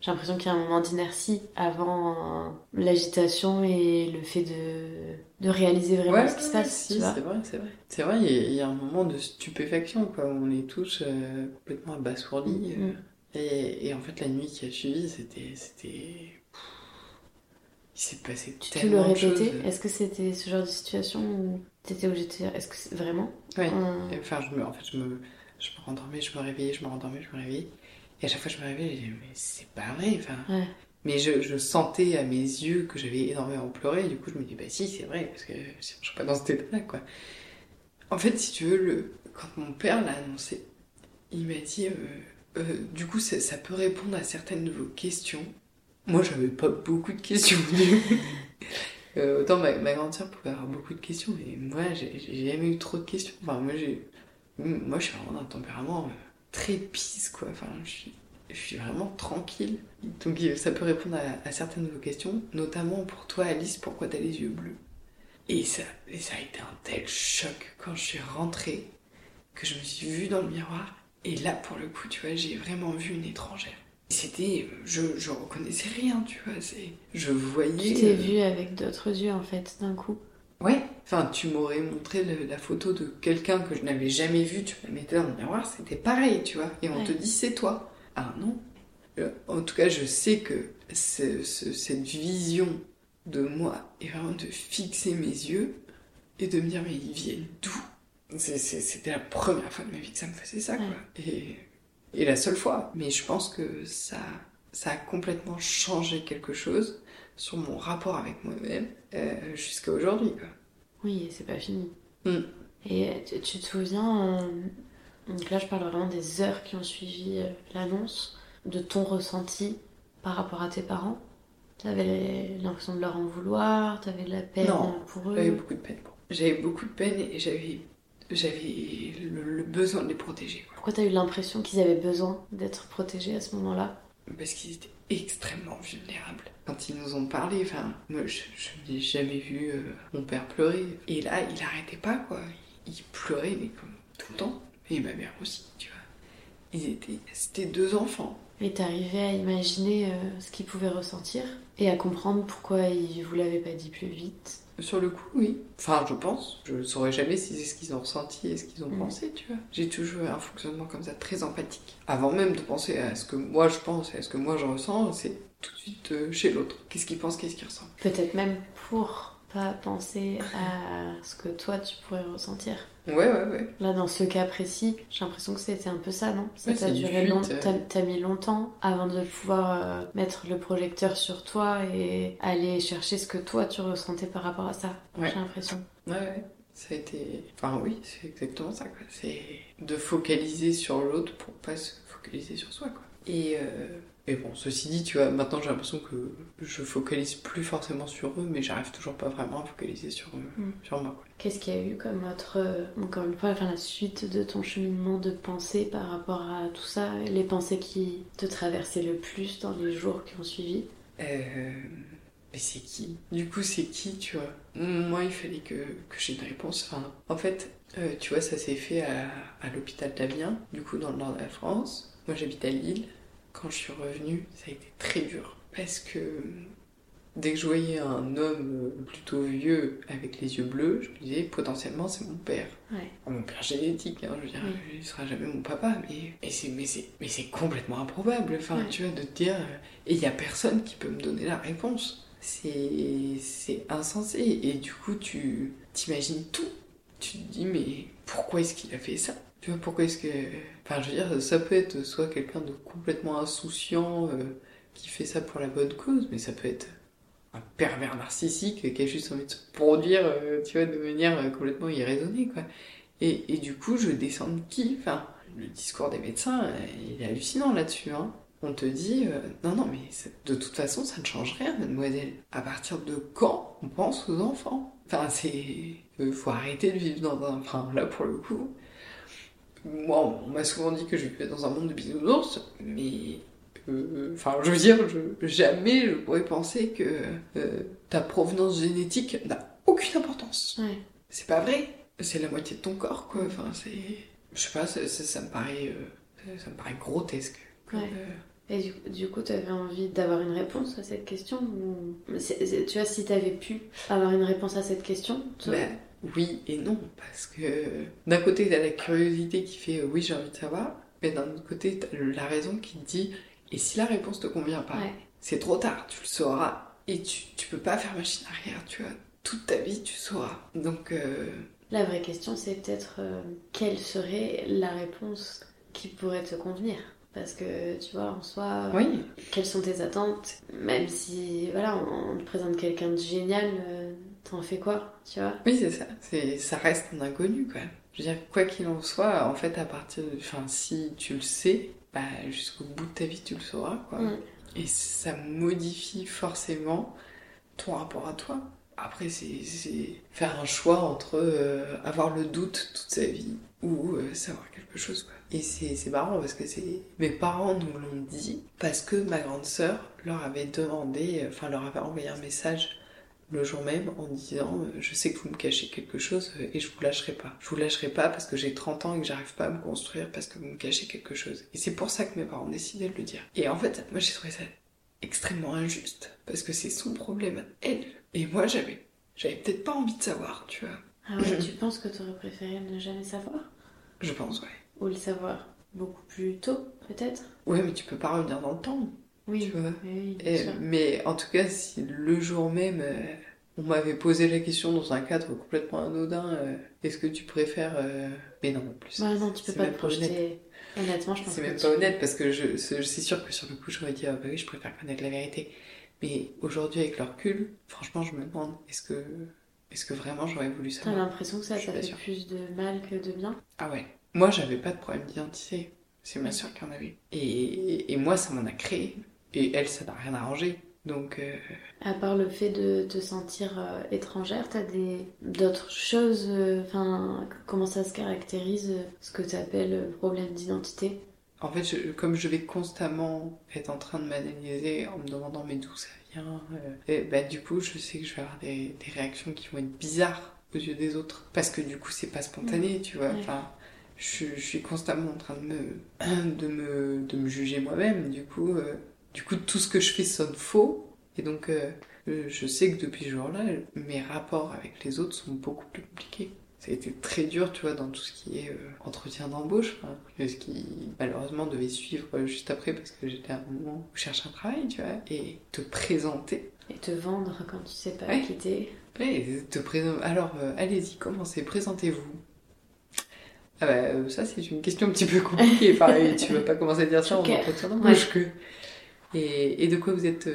j'ai l'impression qu'il y a un moment d'inertie avant l'agitation et le fait de, de réaliser vraiment Ouais, ce qui se passe, si, tu c'est vrai, c'est vrai. C'est vrai, il y, a- il y a un moment de stupéfaction, quoi. où On est tous euh, complètement abasourdis. euh, Mm. Et, et en fait, la nuit qui a suivi, c'était. c'était... Il s'est passé Tu te le tellement de choses. Est-ce que c'était ce genre de situation où t'étais obligé de dire, est-ce que c'est vraiment Et Enfin, je me, en fait, je me, je me rendormais, je me réveillais, je me rendormais, je me réveillais. Et à chaque fois, je me réveillais, je disais, mais c'est pas vrai. Enfin, Ouais. Mais je, je sentais à mes yeux que j'avais énormément pleuré. Et du coup, je me dis, bah si, c'est vrai, parce que je serais pas dans cet état-là, quoi. En fait, si tu veux, le, quand mon père l'a annoncé, il m'a dit, euh, euh, du coup, ça, ça peut répondre à certaines de vos questions. Moi, j'avais pas beaucoup de questions. [LAUGHS] Euh, autant ma, ma grande sœur pouvait avoir beaucoup de questions, mais moi, j'ai jamais eu trop de questions. Enfin, moi, j'ai, moi, je suis vraiment d'un tempérament très peace, quoi. Enfin, je suis, je suis vraiment tranquille. Donc, euh, ça peut répondre à, à certaines de vos questions, notamment pour toi, Alice, pourquoi t'as les yeux bleus? Et ça, et ça a été un tel choc quand je suis rentrée que je me suis vue dans le miroir. Et là, pour le coup, tu vois, j'ai vraiment vu une étrangère. C'était, je, je reconnaissais rien, tu vois. C'est, je voyais. Tu t'es euh, vu avec d'autres yeux en fait, d'un coup. Ouais, enfin, tu m'aurais montré le- la photo de quelqu'un que je n'avais jamais vu, tu me la mettais dans le miroir, c'était pareil, tu vois. Et on Ouais. te dit c'est toi. Ah non. Euh, En tout cas, je sais que ce- ce- cette vision de moi est vraiment de fixer mes yeux et de me dire, mais ils viennent d'où? C'était la première fois de ma vie que ça me faisait ça, quoi. Et, et la seule fois. Mais je pense que ça, ça a complètement changé quelque chose sur mon rapport avec moi-même euh, jusqu'à aujourd'hui, quoi. Oui, et c'est pas fini. Mm. Et tu, tu te souviens, euh, donc là je parle vraiment des heures qui ont suivi euh, l'annonce, de ton ressenti par rapport à tes parents? T'avais l'impression de leur en vouloir, t'avais de la peine Non, pour eux? J'avais beaucoup de peine. J'avais beaucoup de peine et j'avais, j'avais le, le besoin de les protéger. quoi. Pourquoi t'as eu l'impression qu'ils avaient besoin d'être protégés à ce moment-là? Parce qu'ils étaient extrêmement vulnérables. Quand ils nous ont parlé, enfin, je, je n'ai jamais vu euh, mon père pleurer. Et là, il arrêtait pas, quoi. Il pleurait, mais comme tout le temps. Et ma mère aussi, tu vois. Ils étaient, c'était deux enfants. Et t'arrivais à imaginer euh, ce qu'ils pouvaient ressentir et à comprendre pourquoi ils vous l'avaient pas dit plus vite. Sur le coup, oui. Enfin, je pense. Je ne saurais jamais si c'est ce qu'ils ont ressenti et ce qu'ils ont Mm. pensé, tu vois. J'ai toujours un fonctionnement comme ça, très empathique. Avant même de penser à ce que moi je pense et à ce que moi je ressens, c'est tout de suite euh, chez l'autre. Qu'est-ce qu'il pense, qu'est-ce qu'il ressent? Peut-être même pour pas penser à ce que toi tu pourrais ressentir. Ouais, ouais, ouais. Là, dans ce cas précis, j'ai l'impression que c'était un peu ça, non? Ça Ouais, t'a duré une long... fuite, euh. T'as t'as mis longtemps avant de pouvoir euh, mettre le projecteur sur toi et aller chercher ce que toi tu ressentais par rapport à ça. Ouais. J'ai l'impression. Ouais, ouais. Ça a été. Enfin, oui, c'est exactement ça, quoi. C'est de focaliser sur l'autre pour pas se focaliser sur soi, quoi. Et, euh, et bon, ceci dit, tu vois, maintenant j'ai l'impression que je focalise plus forcément sur eux, mais j'arrive toujours pas vraiment à focaliser sur, eux, Mm. sur moi. Qu'est-ce qu'il y a eu comme autre, euh, encore une fois, enfin, la suite de ton cheminement de pensée par rapport à tout ça, les pensées qui te traversaient le plus dans les jours qui ont suivi? Euh, mais c'est qui? Du coup, c'est qui, tu vois? Moi, il fallait que, que j'ai une réponse. Enfin, en fait, euh, tu vois, ça s'est fait à, à l'hôpital d'Amiens, du coup, dans le nord de la France. Moi, j'habite à Lille. Quand je suis revenue, ça a été très dur. Parce que dès que je voyais un homme euh, plutôt vieux avec les yeux bleus, je me disais, potentiellement, c'est mon père. Ouais. Mon père génétique, hein, je veux dire, Oui. il sera jamais mon papa, mais, mais c'est mais c'est mais c'est complètement improbable. Enfin, Ouais. tu vois, de te dire, euh, et il y a personne qui peut me donner la réponse. C'est c'est insensé. Et du coup, tu t'imagines tout. Tu te dis, mais pourquoi est-ce qu'il a fait ça? Tu vois, pourquoi est-ce que. Enfin, je veux dire, ça peut être soit quelqu'un de complètement insouciant euh, qui fait ça pour la bonne cause, mais ça peut être un pervers narcissique qui a juste envie de se produire, euh, tu vois, de manière euh, complètement irraisonnée, quoi. Et, et du coup, je descends de qui? Enfin, le discours des médecins, il est hallucinant là-dessus, hein. On te dit, non, non, mais de toute façon, ça ne change rien, mademoiselle. À partir de quand on pense aux enfants? Enfin, c'est... faut arrêter de vivre dans un... Enfin, là, pour le coup... Moi, on m'a souvent dit que je vivais dans un monde de bisounours, mais... euh, Enfin, je veux dire, je- jamais je pourrais penser que euh, ta provenance génétique n'a aucune importance. Ouais. C'est pas vrai. C'est la moitié de ton corps, quoi. Enfin, c'est... Je sais pas, ça, ça- ça me paraît... euh, ça me paraît grotesque. Ouais. euh, Et du, du coup, tu avais envie d'avoir une réponse à cette question ou... Tu vois, si tu avais pu avoir une réponse à cette question, tu- Ben, oui et non, parce que d'un côté, t'as la curiosité qui fait euh, oui, j'ai envie de savoir, mais d'un autre côté, t'as la raison qui te dit et si la réponse te convient pas, Ouais. c'est trop tard, tu le sauras et tu, tu peux pas faire machine arrière, tu vois. Toute ta vie, tu sauras. Donc, euh, la vraie question, c'est peut-être euh, quelle serait la réponse qui pourrait te convenir? Parce que tu vois, en soi, oui, quelles sont tes attentes? Même si, voilà, on, on te présente quelqu'un de génial, euh, t'en fais quoi Tu vois? Oui, c'est ça. C'est, ça reste un inconnu, quoi. Je veux dire, quoi qu'il en soit, en fait, à partir de. Enfin, si tu le sais, bah, jusqu'au bout de ta vie, tu le sauras, quoi. Mm. Et ça modifie forcément ton rapport à toi. Après, c'est c'est faire un choix entre euh, avoir le doute toute sa vie ou euh, savoir quelque chose. Quoi. Et c'est marrant parce que c'est mes parents nous l'ont dit parce que ma grande sœur leur avait demandé, enfin leur avait envoyé un message le jour même en disant euh, je sais que vous me cachez quelque chose euh, et je vous lâcherai pas. Je vous lâcherai pas parce que j'ai 30 ans et que j'arrive pas à me construire parce que vous me cachez quelque chose. Et c'est pour ça que mes parents ont décidé de le dire. Et en fait, moi j'ai trouvé ça extrêmement injuste parce que c'est son problème, elle. Et moi j'avais peut-être pas envie de savoir, tu vois. Ah ouais, tu penses que t'aurais préféré ne jamais savoir? Je pense, ouais. Ou le savoir beaucoup plus tôt, peut-être? Ouais, mais tu peux pas revenir dans le temps, Oui, tu vois. oui, bien Et- sûr. mais en tout cas, si le jour même, euh, on m'avait posé la question dans un cadre complètement anodin, euh, est-ce que tu préfères... euh, Mais non, en plus. Ouais, non, tu peux c'est pas même te honnête. projeter. Honnêtement, je pense C'est que même tu- pas honnête parce que je, c'est c'est sûr que sur le coup, j'aurais dit, ah bah oui, je préfère connaître la vérité. Mais aujourd'hui, avec le recul, franchement, je me demande, est-ce que, est-ce que vraiment j'aurais voulu T'as savoir l'impression que ça t'a fait sûre. plus de mal que de bien? Ah ouais. Moi, j'avais pas de problème d'identité. C'est ma soeur qui en avait. Et, et moi, ça m'en a créé. Et elle, ça n'a rien arrangé. Donc, euh, À part le fait de te sentir euh, étrangère, t'as des d'autres choses, euh, enfin, comment ça se caractérise, ce que t'appelles problème d'identité? En fait, je- comme je vais constamment être en train de m'analyser en me demandant mais d'où ça vient, euh, et bah, du coup, je sais que je vais avoir des, des réactions qui vont être bizarres aux yeux des autres. Parce que du coup, c'est pas spontané, tu vois. Ouais. Enfin, je, je suis constamment en train de me, [CLEARS THROAT] de me, de me juger moi-même. Du coup, euh, du coup, tout ce que je fais sonne faux. Et donc, euh, je sais que depuis ce jour-là, mes rapports avec les autres sont beaucoup plus compliqués. Ça a été très dur, tu vois, dans tout ce qui est euh, entretien d'embauche, hein, ce qui malheureusement devait suivre euh, juste après parce que j'étais à un moment où je cherche un travail, tu vois, et te présenter. Et te vendre quand tu sais pas Ouais. quitter. Ouais, te présenter. Alors, euh, allez-y, commencez, présentez-vous. Ah bah, ça, c'est une question un petit peu compliquée. Pareil, tu [LAUGHS] vas pas commencer à dire ça en entretien d'embauche que. Et, et de quoi vous êtes.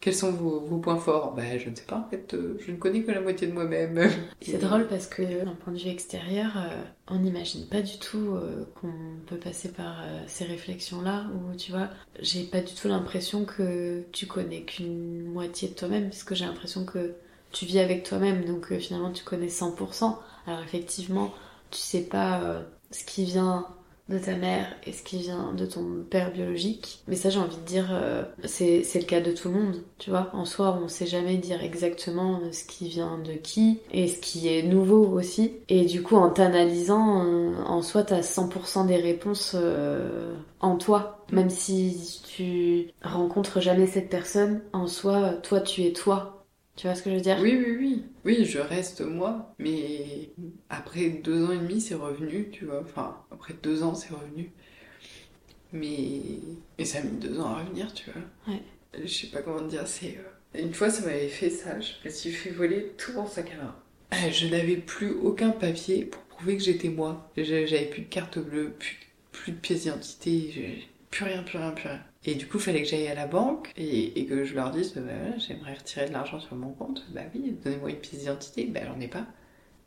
Quels sont vos, points forts? Bah, je ne sais pas, en fait, euh, je ne connais que la moitié de moi-même. [LAUGHS] C'est drôle parce que d'un point de vue extérieur, euh, on n'imagine pas du tout euh, qu'on peut passer par ces réflexions-là où tu vois, j'ai pas du tout l'impression que tu connais qu'une moitié de toi-même parce que j'ai l'impression que tu vis avec toi-même donc finalement tu connais 100%. Alors effectivement, tu sais pas ce qui vient de ta mère et ce qui vient de ton père biologique. Mais ça, j'ai envie de dire, euh, c'est le cas de tout le monde, tu vois. En soi, on sait jamais dire exactement euh, ce qui vient de qui et ce qui est nouveau aussi. Et du coup, en t'analysant, euh, en soi, t'as 100% des réponses euh, en toi. Même si tu rencontres jamais cette personne, en soi, toi, tu es toi. Tu vois ce que je veux dire? Oui, oui, oui. Oui, je reste moi, mais après deux ans et demi, c'est revenu, tu vois. Enfin, après deux ans, c'est revenu. Mais... mais ça a mis deux ans à revenir, tu vois. Ouais. Je sais pas comment te dire, c'est... euh, Une fois, ça m'avait fait ça, je me suis fait voler tout mon sac à main. Euh, Je n'avais plus aucun papier pour prouver que j'étais moi. J'avais plus de carte bleue, plus, plus de pièce d'identité, plus rien, plus rien, plus rien. Et du coup, il fallait que j'aille à la banque et, et que je leur dise, bah, j'aimerais retirer de l'argent sur mon compte. Bah oui, donnez-moi une pièce d'identité. Bah j'en ai pas.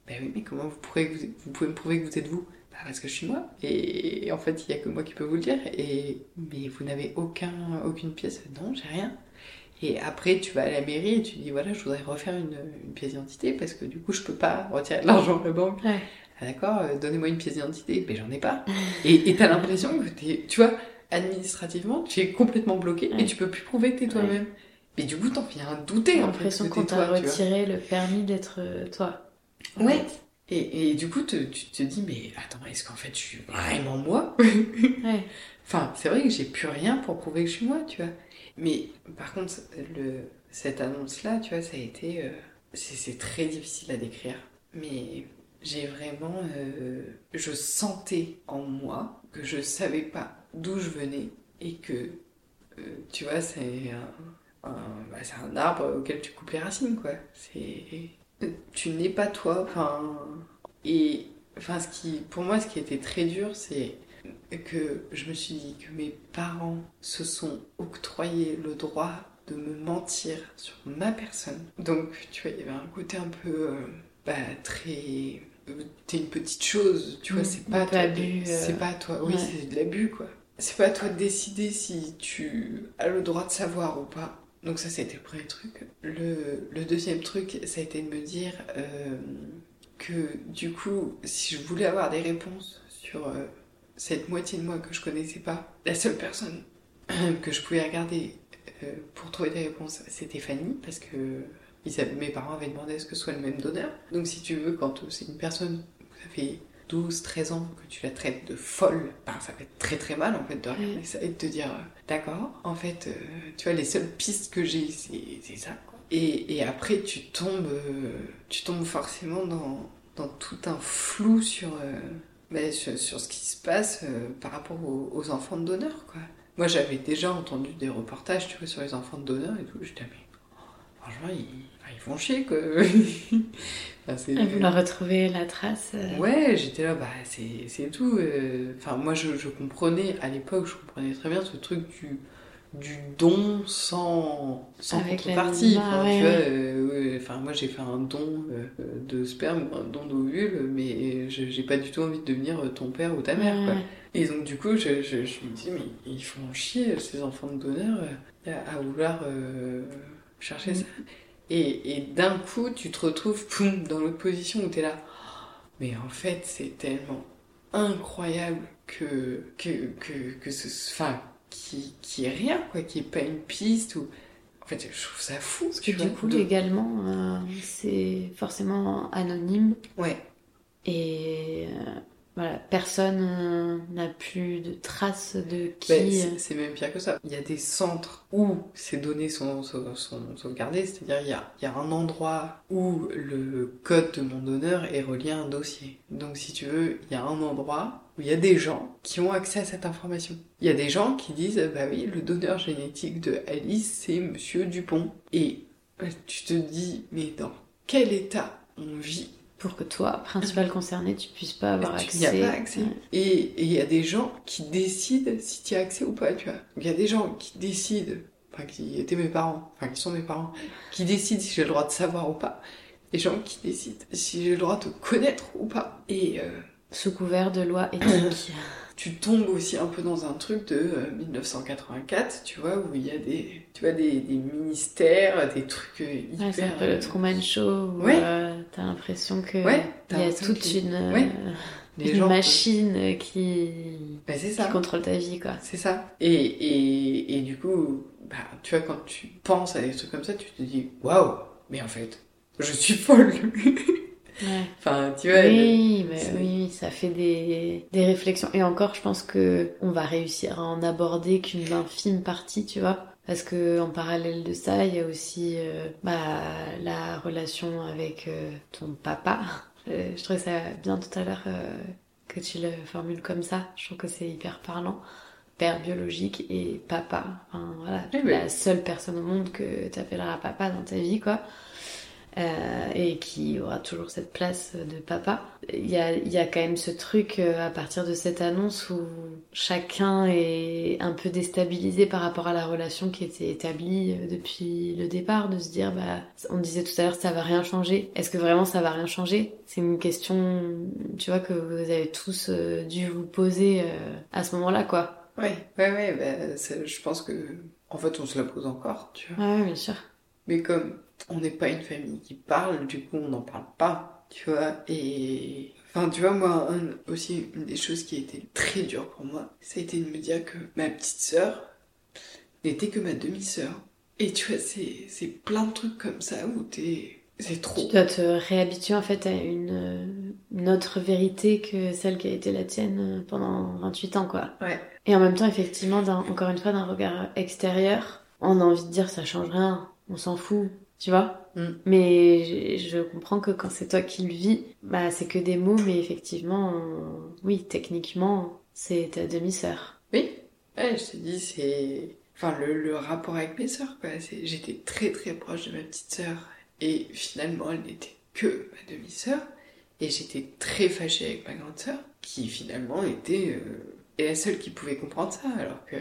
Bah oui, mais comment vous, pourrez, vous, vous pouvez me prouver que vous êtes vous? Bah parce que je suis moi. Et, en fait, il y a que moi qui peux vous le dire. Et, mais vous n'avez aucun, aucune pièce Non, j'ai rien. Et après, tu vas à la mairie et tu dis, voilà, je voudrais refaire une, une pièce d'identité parce que du coup, je peux pas retirer de l'argent à la banque. Ouais. Ah d'accord, euh, donnez-moi une pièce d'identité. Mais j'en ai pas. Et et t'as l'impression que t'es, tu vois, administrativement, tu es complètement bloqué Ouais. et tu peux plus prouver que t'es toi-même. Mais du coup, t'en viens à douter J'ai en fait. l'impression qu'on t'a retiré le permis d'être euh, toi. Ouais. fait. Et, et du coup, te- tu te dis, mais attends, est-ce qu'en fait, je suis vraiment moi? Ouais. [LAUGHS] Enfin, c'est vrai que j'ai plus rien pour prouver que je suis moi, tu vois. Mais par contre, le, cette annonce-là, tu vois, ça a été. euh, c'est c'est très difficile à décrire. Mais j'ai vraiment. euh, je sentais en moi que je savais pas d'où je venais et que. euh, tu vois, c'est un, un- bah, un arbre auquel tu coupes les racines, quoi. C'est. Tu n'es pas toi, enfin. Et. Enfin, ce qui, pour moi, ce qui était très dur, c'est que je me suis dit que mes parents se sont octroyés le droit de me mentir sur ma personne. Donc, tu vois, il y avait un côté un peu, euh, bah, très... euh, T'es une petite chose, tu vois, Mm, c'est pas abus, euh, c'est pas toi, oui, ouais. c'est de l'abus, quoi. C'est pas à toi de décider si tu as le droit de savoir ou pas. Donc ça, c'était le premier truc. Le, deuxième truc, ça a été de me dire euh, que du coup, si je voulais avoir des réponses sur euh, cette moitié de moi que je connaissais pas, la seule personne [CLEARS THROAT] que je pouvais regarder euh, pour trouver des réponses, c'était Fanny, parce que mes parents avaient demandé à ce que ce soit le même donneur. Donc si tu veux, quand c'est une personne, ça fait 12, 13 ans que tu la traites de folle, ben, ça être très très mal en fait de regarder ça et de te dire, euh, d'accord, en fait, euh, tu vois, les seules pistes que j'ai, c'est ça. Quoi. Et, et après, tu tombes, euh, tu tombes forcément dans, dans tout un flou sur, euh, ben, sur, sur ce qui se passe par rapport aux, aux enfants de donneurs, quoi. Moi, j'avais déjà entendu des reportages, tu vois, sur les enfants de donneurs et tout. J'étais, mais franchement, ils, enfin, ils font chier, quoi. C'est- Elle voulait retrouver la trace. euh, Ouais, j'étais là, bah c'est tout. euh. Enfin, moi je, je comprenais, à l'époque, je comprenais très bien ce truc du, du don sans, sans Avec contrepartie. l'anonymat, Enfin, ouais, tu vois, ouais. euh, ouais, enfin, moi j'ai fait un don euh, de sperme ou un don d'ovule, mais j'ai pas du tout envie de devenir ton père ou ta mère. quoi. Et donc du coup, je, je, je me dis, mais ils font chier, ces enfants de donneurs, euh, à, à vouloir euh, chercher Mm. ça. Et, et d'un coup, tu te retrouves dans l'autre position où t'es là. Mais en fait, c'est tellement incroyable que que que, que ce enfin qui qui est rien quoi, qui est pas une piste ou en fait je trouve ça fou. Parce que tu du vois, coup, de- légalement, euh, c'est forcément anonyme ouais et euh, voilà, personne n'a plus de traces de qui. Ben, euh, c'est- c'est même pire que ça. Il y a des centres où ces données sont, sont, sont sauvegardées, c'est-à-dire il y a, il y a un endroit où le code de mon donneur est relié à un dossier. Donc si tu veux, il y a un endroit où il y a des gens qui ont accès à cette information. Il y a des gens qui disent, bah oui, le donneur génétique de Alice, c'est Monsieur Dupont. Et euh, tu te dis, mais dans quel état on vit pour que toi, principal concerné, tu puisses pas avoir accès. n'y as pas accès. Ouais. Et et il y a des gens qui décident si tu as accès ou pas, tu vois. Il y a des gens qui décident, enfin qui étaient mes parents, enfin qui sont mes parents, qui décident si j'ai le droit de savoir ou pas. Des gens qui décident si j'ai le droit de connaître ou pas. Et euh, Sous couvert de loi éthique. [CLEARS THROAT] tu tombes aussi un peu dans un truc de euh, 1984, tu vois, où il y a des, tu vois, des, des ministères, des trucs euh, hyper... Ouais, c'est un peu le Truman Show où Ouais. euh, t'as l'impression que Ouais, il y a toute une, euh, Ouais. [LAUGHS] les une gens- machine qui, c'est qui contrôle ta vie, quoi. C'est ça. Et, et, et du coup, bah, tu vois, quand tu penses à des trucs comme ça, tu te dis, waouh, mais en fait, je suis folle. [LAUGHS] Ouais. enfin, tu vois. Oui, mais oui, ça fait des, des réflexions. Et encore, je pense que on va réussir à en aborder qu'une infime partie, tu vois. Parce que en parallèle de ça, il y a aussi euh, bah, la relation avec euh, ton papa. [LAUGHS] Euh, je trouvais ça bien tout à l'heure que tu le formules comme ça. Je trouve que c'est hyper parlant. Père biologique et papa. Enfin, voilà, Oui, oui. la seule personne au monde que tu appelleras papa dans ta vie, quoi. Euh, et qui aura toujours cette place de papa. Il y a, il y a quand même ce truc euh, à partir de cette annonce où chacun est un peu déstabilisé par rapport à la relation qui était établie euh, depuis le départ, de se dire, bah, on disait tout à l'heure, ça va rien changer. Est-ce que vraiment ça va rien changer? C'est une question, tu vois, que vous avez tous euh, dû vous poser à ce moment-là, quoi. Ouais, ouais, ouais, bah, je pense que, en fait, on se la pose encore, tu vois. Ouais, bien sûr. Mais comme on n'est pas une famille qui parle, du coup, on n'en parle pas, tu vois. Et, enfin, tu vois, moi, un- aussi, une des choses qui a été très dure pour moi, ça a été de me dire que ma petite sœur n'était que ma demi-sœur. Et tu vois, c'est plein de trucs comme ça où t'es. C'est trop. Tu dois te réhabituer en fait à une, une autre vérité que celle qui a été la tienne pendant 28 ans, quoi. Ouais. Et en même temps, effectivement, encore une fois, d'un regard extérieur, on a envie de dire ça change rien, on s'en fout, tu vois. Mm. Mais je, je comprends que quand c'est toi qui le vis, bah c'est que des mots, mais effectivement, euh, oui, techniquement, c'est ta demi-sœur. Oui, ouais, je te dis, c'est. Enfin, le, le rapport avec mes sœurs, quoi. J'étais très très proche de ma petite sœur. Et finalement, elle n'était que ma demi-sœur. Et j'étais très fâchée avec ma grande sœur, qui finalement était euh, est la seule qui pouvait comprendre ça, alors que.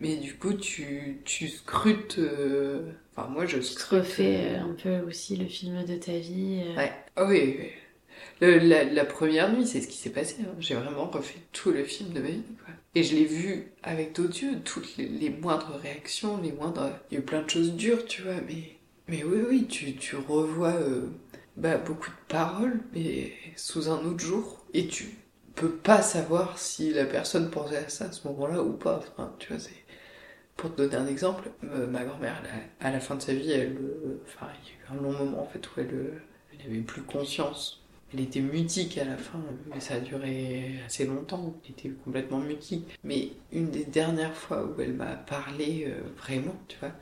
Mais du coup, tu, tu scrutes. euh, Enfin, moi, je Tu te refais euh, un peu aussi le film de ta vie. euh. Ouais. Ah oui, oui. Le- la, la première nuit, c'est ce qui s'est passé. hein. J'ai vraiment refait tout le film de ma vie. Quoi. Et je l'ai vu avec d'autres yeux, toutes les, les moindres réactions, les moindres... Il y a eu plein de choses dures, tu vois, mais... Mais oui, oui, tu, tu revois euh, bah, beaucoup de paroles, mais sous un autre jour. Et tu peux pas savoir si la personne pensait à ça à ce moment-là ou pas. Enfin, tu vois, c'est... Pour te donner un exemple, euh, ma grand-mère, à la fin de sa vie, elle... euh, Enfin, il y a eu un long moment, en fait, où elle... euh, elle plus conscience. Elle était mutique à la fin, mais ça a duré assez longtemps. Elle était complètement mutique. Mais une des dernières fois où elle m'a parlé vraiment, tu vois,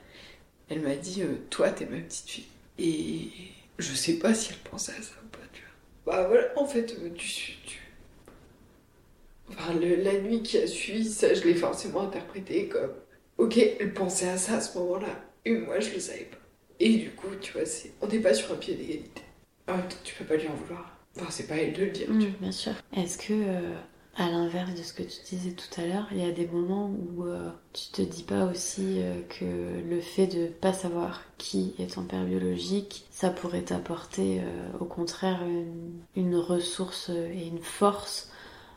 elle m'a dit Toi, t'es ma petite fille. Et je sais pas si elle pensait à ça ou pas, tu vois. Bah voilà, en fait, tu. tu... Enfin, la nuit qui a suivi, ça, je l'ai forcément interprété comme Ok, elle pensait à ça à ce moment-là. Et moi, je le savais pas. Et du coup, tu vois, on n'est pas sur un pied d'égalité. Temps, tu peux pas lui en vouloir. Enfin, c'est pas elle de le dire. tu Mm, vois. bien sûr. Est-ce que, euh, à l'inverse de ce que tu disais tout à l'heure, il y a des moments où euh, tu te dis pas aussi euh, que le fait de pas savoir qui est ton père biologique, ça pourrait t'apporter euh, au contraire une, une ressource et une force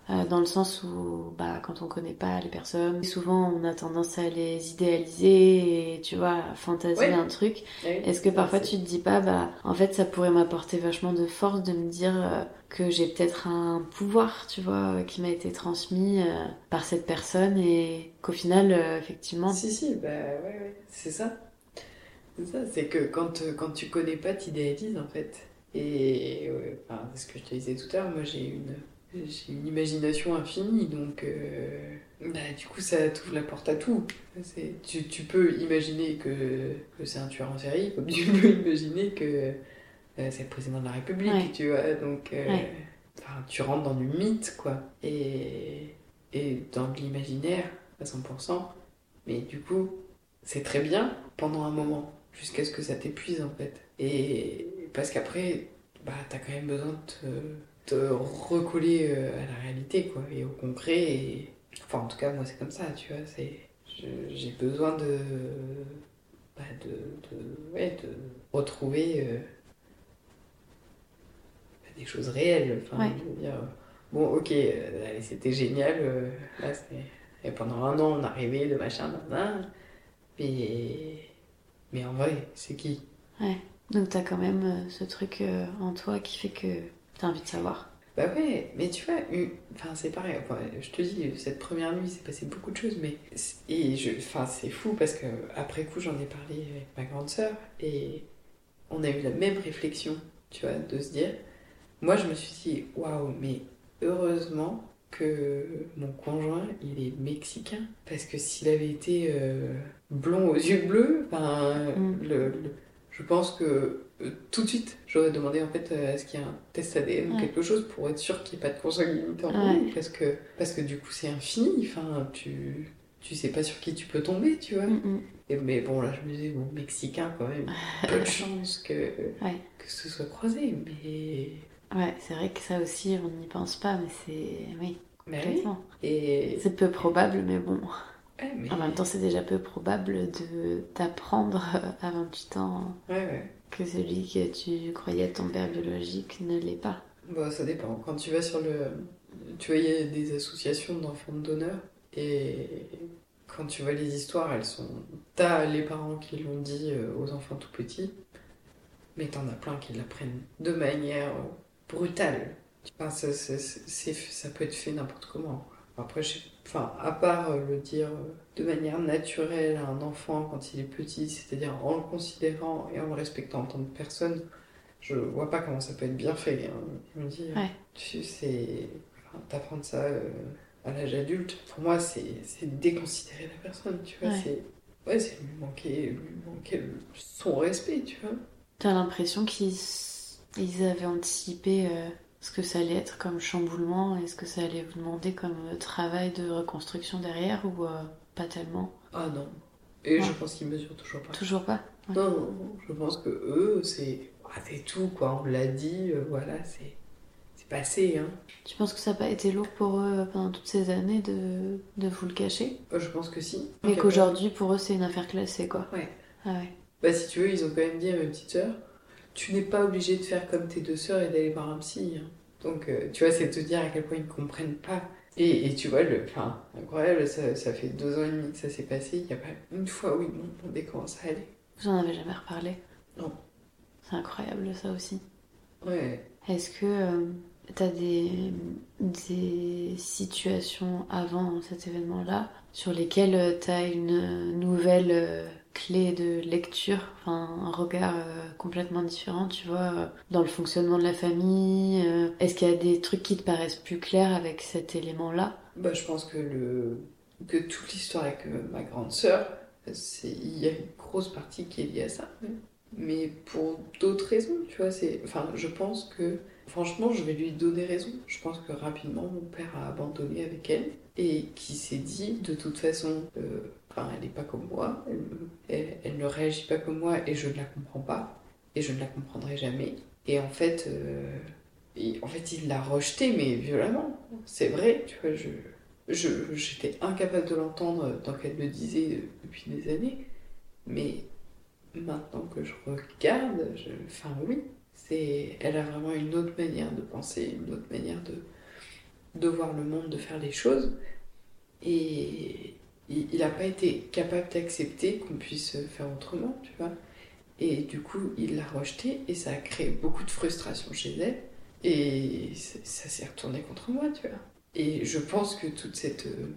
euh, dans le sens où bah, quand on connaît pas les personnes, souvent on a tendance à les idéaliser et tu vois, à fantasmer un truc. Ouais, Est-ce que parfois tu te dis pas, bah, en fait, ça pourrait m'apporter vachement de force de me dire euh, que j'ai peut-être un pouvoir, tu vois, euh, qui m'a été transmis euh, par cette personne et qu'au final, effectivement, Si, si, bah ouais, ouais, c'est ça. C'est ça, c'est que quand, quand tu connais pas, t'idéalises en fait. Et ouais, enfin, c'est ce que je te disais tout à l'heure, moi j'ai une, j'ai une imagination infinie, donc euh, bah, du coup ça t'ouvre la porte à tout. Tu, tu peux imaginer que, que c'est un tueur en série, comme [LAUGHS] tu peux imaginer que euh, c'est le président de la République, Ouais. tu vois, donc euh, Ouais. tu rentres dans du mythe, quoi. Et, et dans de l'imaginaire à 100%. Mais du coup, c'est très bien pendant un moment, jusqu'à ce que ça t'épuise en fait. Et parce qu'après, bah, t'as quand même besoin de te, te recoller euh, à la réalité, quoi, et au concret. Et... Enfin, en tout cas, moi, c'est comme ça, tu vois. C'est... J'ai besoin de, bah, de, de, ouais, de retrouver euh, bah, des choses réelles. Enfin, Ouais. je veux dire, bon, ok, euh, c'était génial. euh, là. Et pendant un an, on arrivait, de machin, nan, mais... mais en vrai, c'est qui? Donc t'as quand même ce truc en toi qui fait que t'as envie de savoir. Bah ouais, mais tu vois, une- enfin c'est pareil, enfin, je te dis, cette première nuit, c'est passé beaucoup de choses, mais c'est- et je, enfin c'est fou parce que après coup, j'en ai parlé avec ma grande sœur et on a eu la même réflexion, tu vois, de se dire, moi je me suis dit, waouh, mais heureusement que mon conjoint, il est mexicain, parce que s'il avait été euh, blond aux yeux bleus, ben, Mm. le- le- je pense que tout de suite, j'aurais demandé en fait euh, à ce qu'il y ait un test ADN ou quelque chose pour être sûr qu'il n'y ait pas de consanguinité en Ouais. nous, parce que, parce que du coup c'est infini, enfin, tu, tu sais pas sur qui tu peux tomber, tu vois. Mm, mm. Et, mais bon, là je me disais, bon, mexicain quand même, [LAUGHS] peu de chance que, Ouais. que ce soit croisé, mais. Ouais, c'est vrai que ça aussi, on n'y pense pas, mais c'est. Oui, mais oui. complètement. Et. C'est peu probable, mais bon. Mais- En même temps, c'est déjà peu probable de d'apprendre à 28 ans Ouais, ouais. Que celui que tu croyais ton père biologique ne l'est pas. Bon, ça dépend. Quand tu vas sur le. Tu vois, il y a des associations d'enfants de donneurs. Et quand tu vois les histoires, elles sont. T'as les parents qui l'ont dit euh, aux enfants tout petits. Mais t'en as plein qui l'apprennent de manière brutale. Enfin, ça, ça- c'est- ça peut être fait n'importe comment. Après, je sais- enfin, à part euh, le dire euh, de manière naturelle à un enfant quand il est petit, c'est-à-dire en le considérant et en le respectant en tant que personne, je vois pas comment ça peut être bien fait. hein. Je me dis, Ouais. tu sais, enfin, t'apprendre ça euh, à l'âge adulte, pour moi, c'est déconsidérer la personne, tu vois. Ouais. C'est ouais, c'est lui manquer, lui manquer son respect, tu vois. T'as l'impression qu'ils ils avaient anticipé euh, ce que ça allait être comme chamboulement et ce que ça allait vous demander comme euh, travail de reconstruction derrière ou euh, pas tellement? Ah non. Et Ouais. je pense qu'ils mesurent toujours pas. Toujours pas? Ouais. Non, non, non, je pense que eux, c'est ah, c'est tout, quoi. On l'a dit, euh, voilà, c'est c'est passé, hein. Tu penses que ça n'a pas été lourd pour eux pendant toutes ces années de, de vous le cacher? Je pense que si. Mais qu'aujourd'hui, pour eux, c'est une affaire classée, quoi. Ouais. Ah ouais. Bah, si tu veux, ils ont quand même dit à ma petite sœur Tu n'es pas obligé de faire comme tes deux sœurs et d'aller voir un psy. hein. Donc, euh, tu vois, c'est te dire à quel point ils ne comprennent pas. Et, et tu vois, le, enfin, incroyable, ça, ça fait deux ans et demi que ça s'est passé. Il n'y a pas une fois où ils m'ont demandé comment ça allait. Vous en avez jamais reparlé? Non. C'est incroyable, ça aussi. Ouais. Est-ce que euh, t'as des, des situations avant cet événement-là sur lesquelles euh, t'as une nouvelle euh, clé de lecture, enfin un regard euh, complètement différent, tu vois, euh, dans le fonctionnement de la famille euh, Est-ce qu'il y a des trucs qui te paraissent plus clairs avec cet élément-là? Bah, je pense que, le, que toute l'histoire avec ma grande sœur, c'est- il y a une grosse partie qui est liée à ça. Mais pour d'autres raisons, tu vois, c'est. Enfin, je pense que. Franchement, je vais lui donner raison. Je pense que rapidement, mon père a abandonné avec elle et qui s'est dit, de toute façon, enfin, elle n'est pas comme moi, elle, me- ne réagit pas comme moi et je ne la comprends pas et je ne la comprendrai jamais. Et en fait, euh, en fait, il l'a rejetée, mais violemment. C'est vrai, tu vois, je, j'étais incapable de l'entendre tant qu'elle le disait depuis des années. Mais maintenant que je regarde, je, enfin oui, elle a vraiment une autre manière de penser, une autre manière de, de voir le monde, de faire les choses. Et il n'a pas été capable d'accepter qu'on puisse faire autrement, tu vois. Et du coup, il l'a rejeté et ça a créé beaucoup de frustration chez elle. Et ça s'est retourné contre moi, tu vois. Et je pense que toute cette, euh,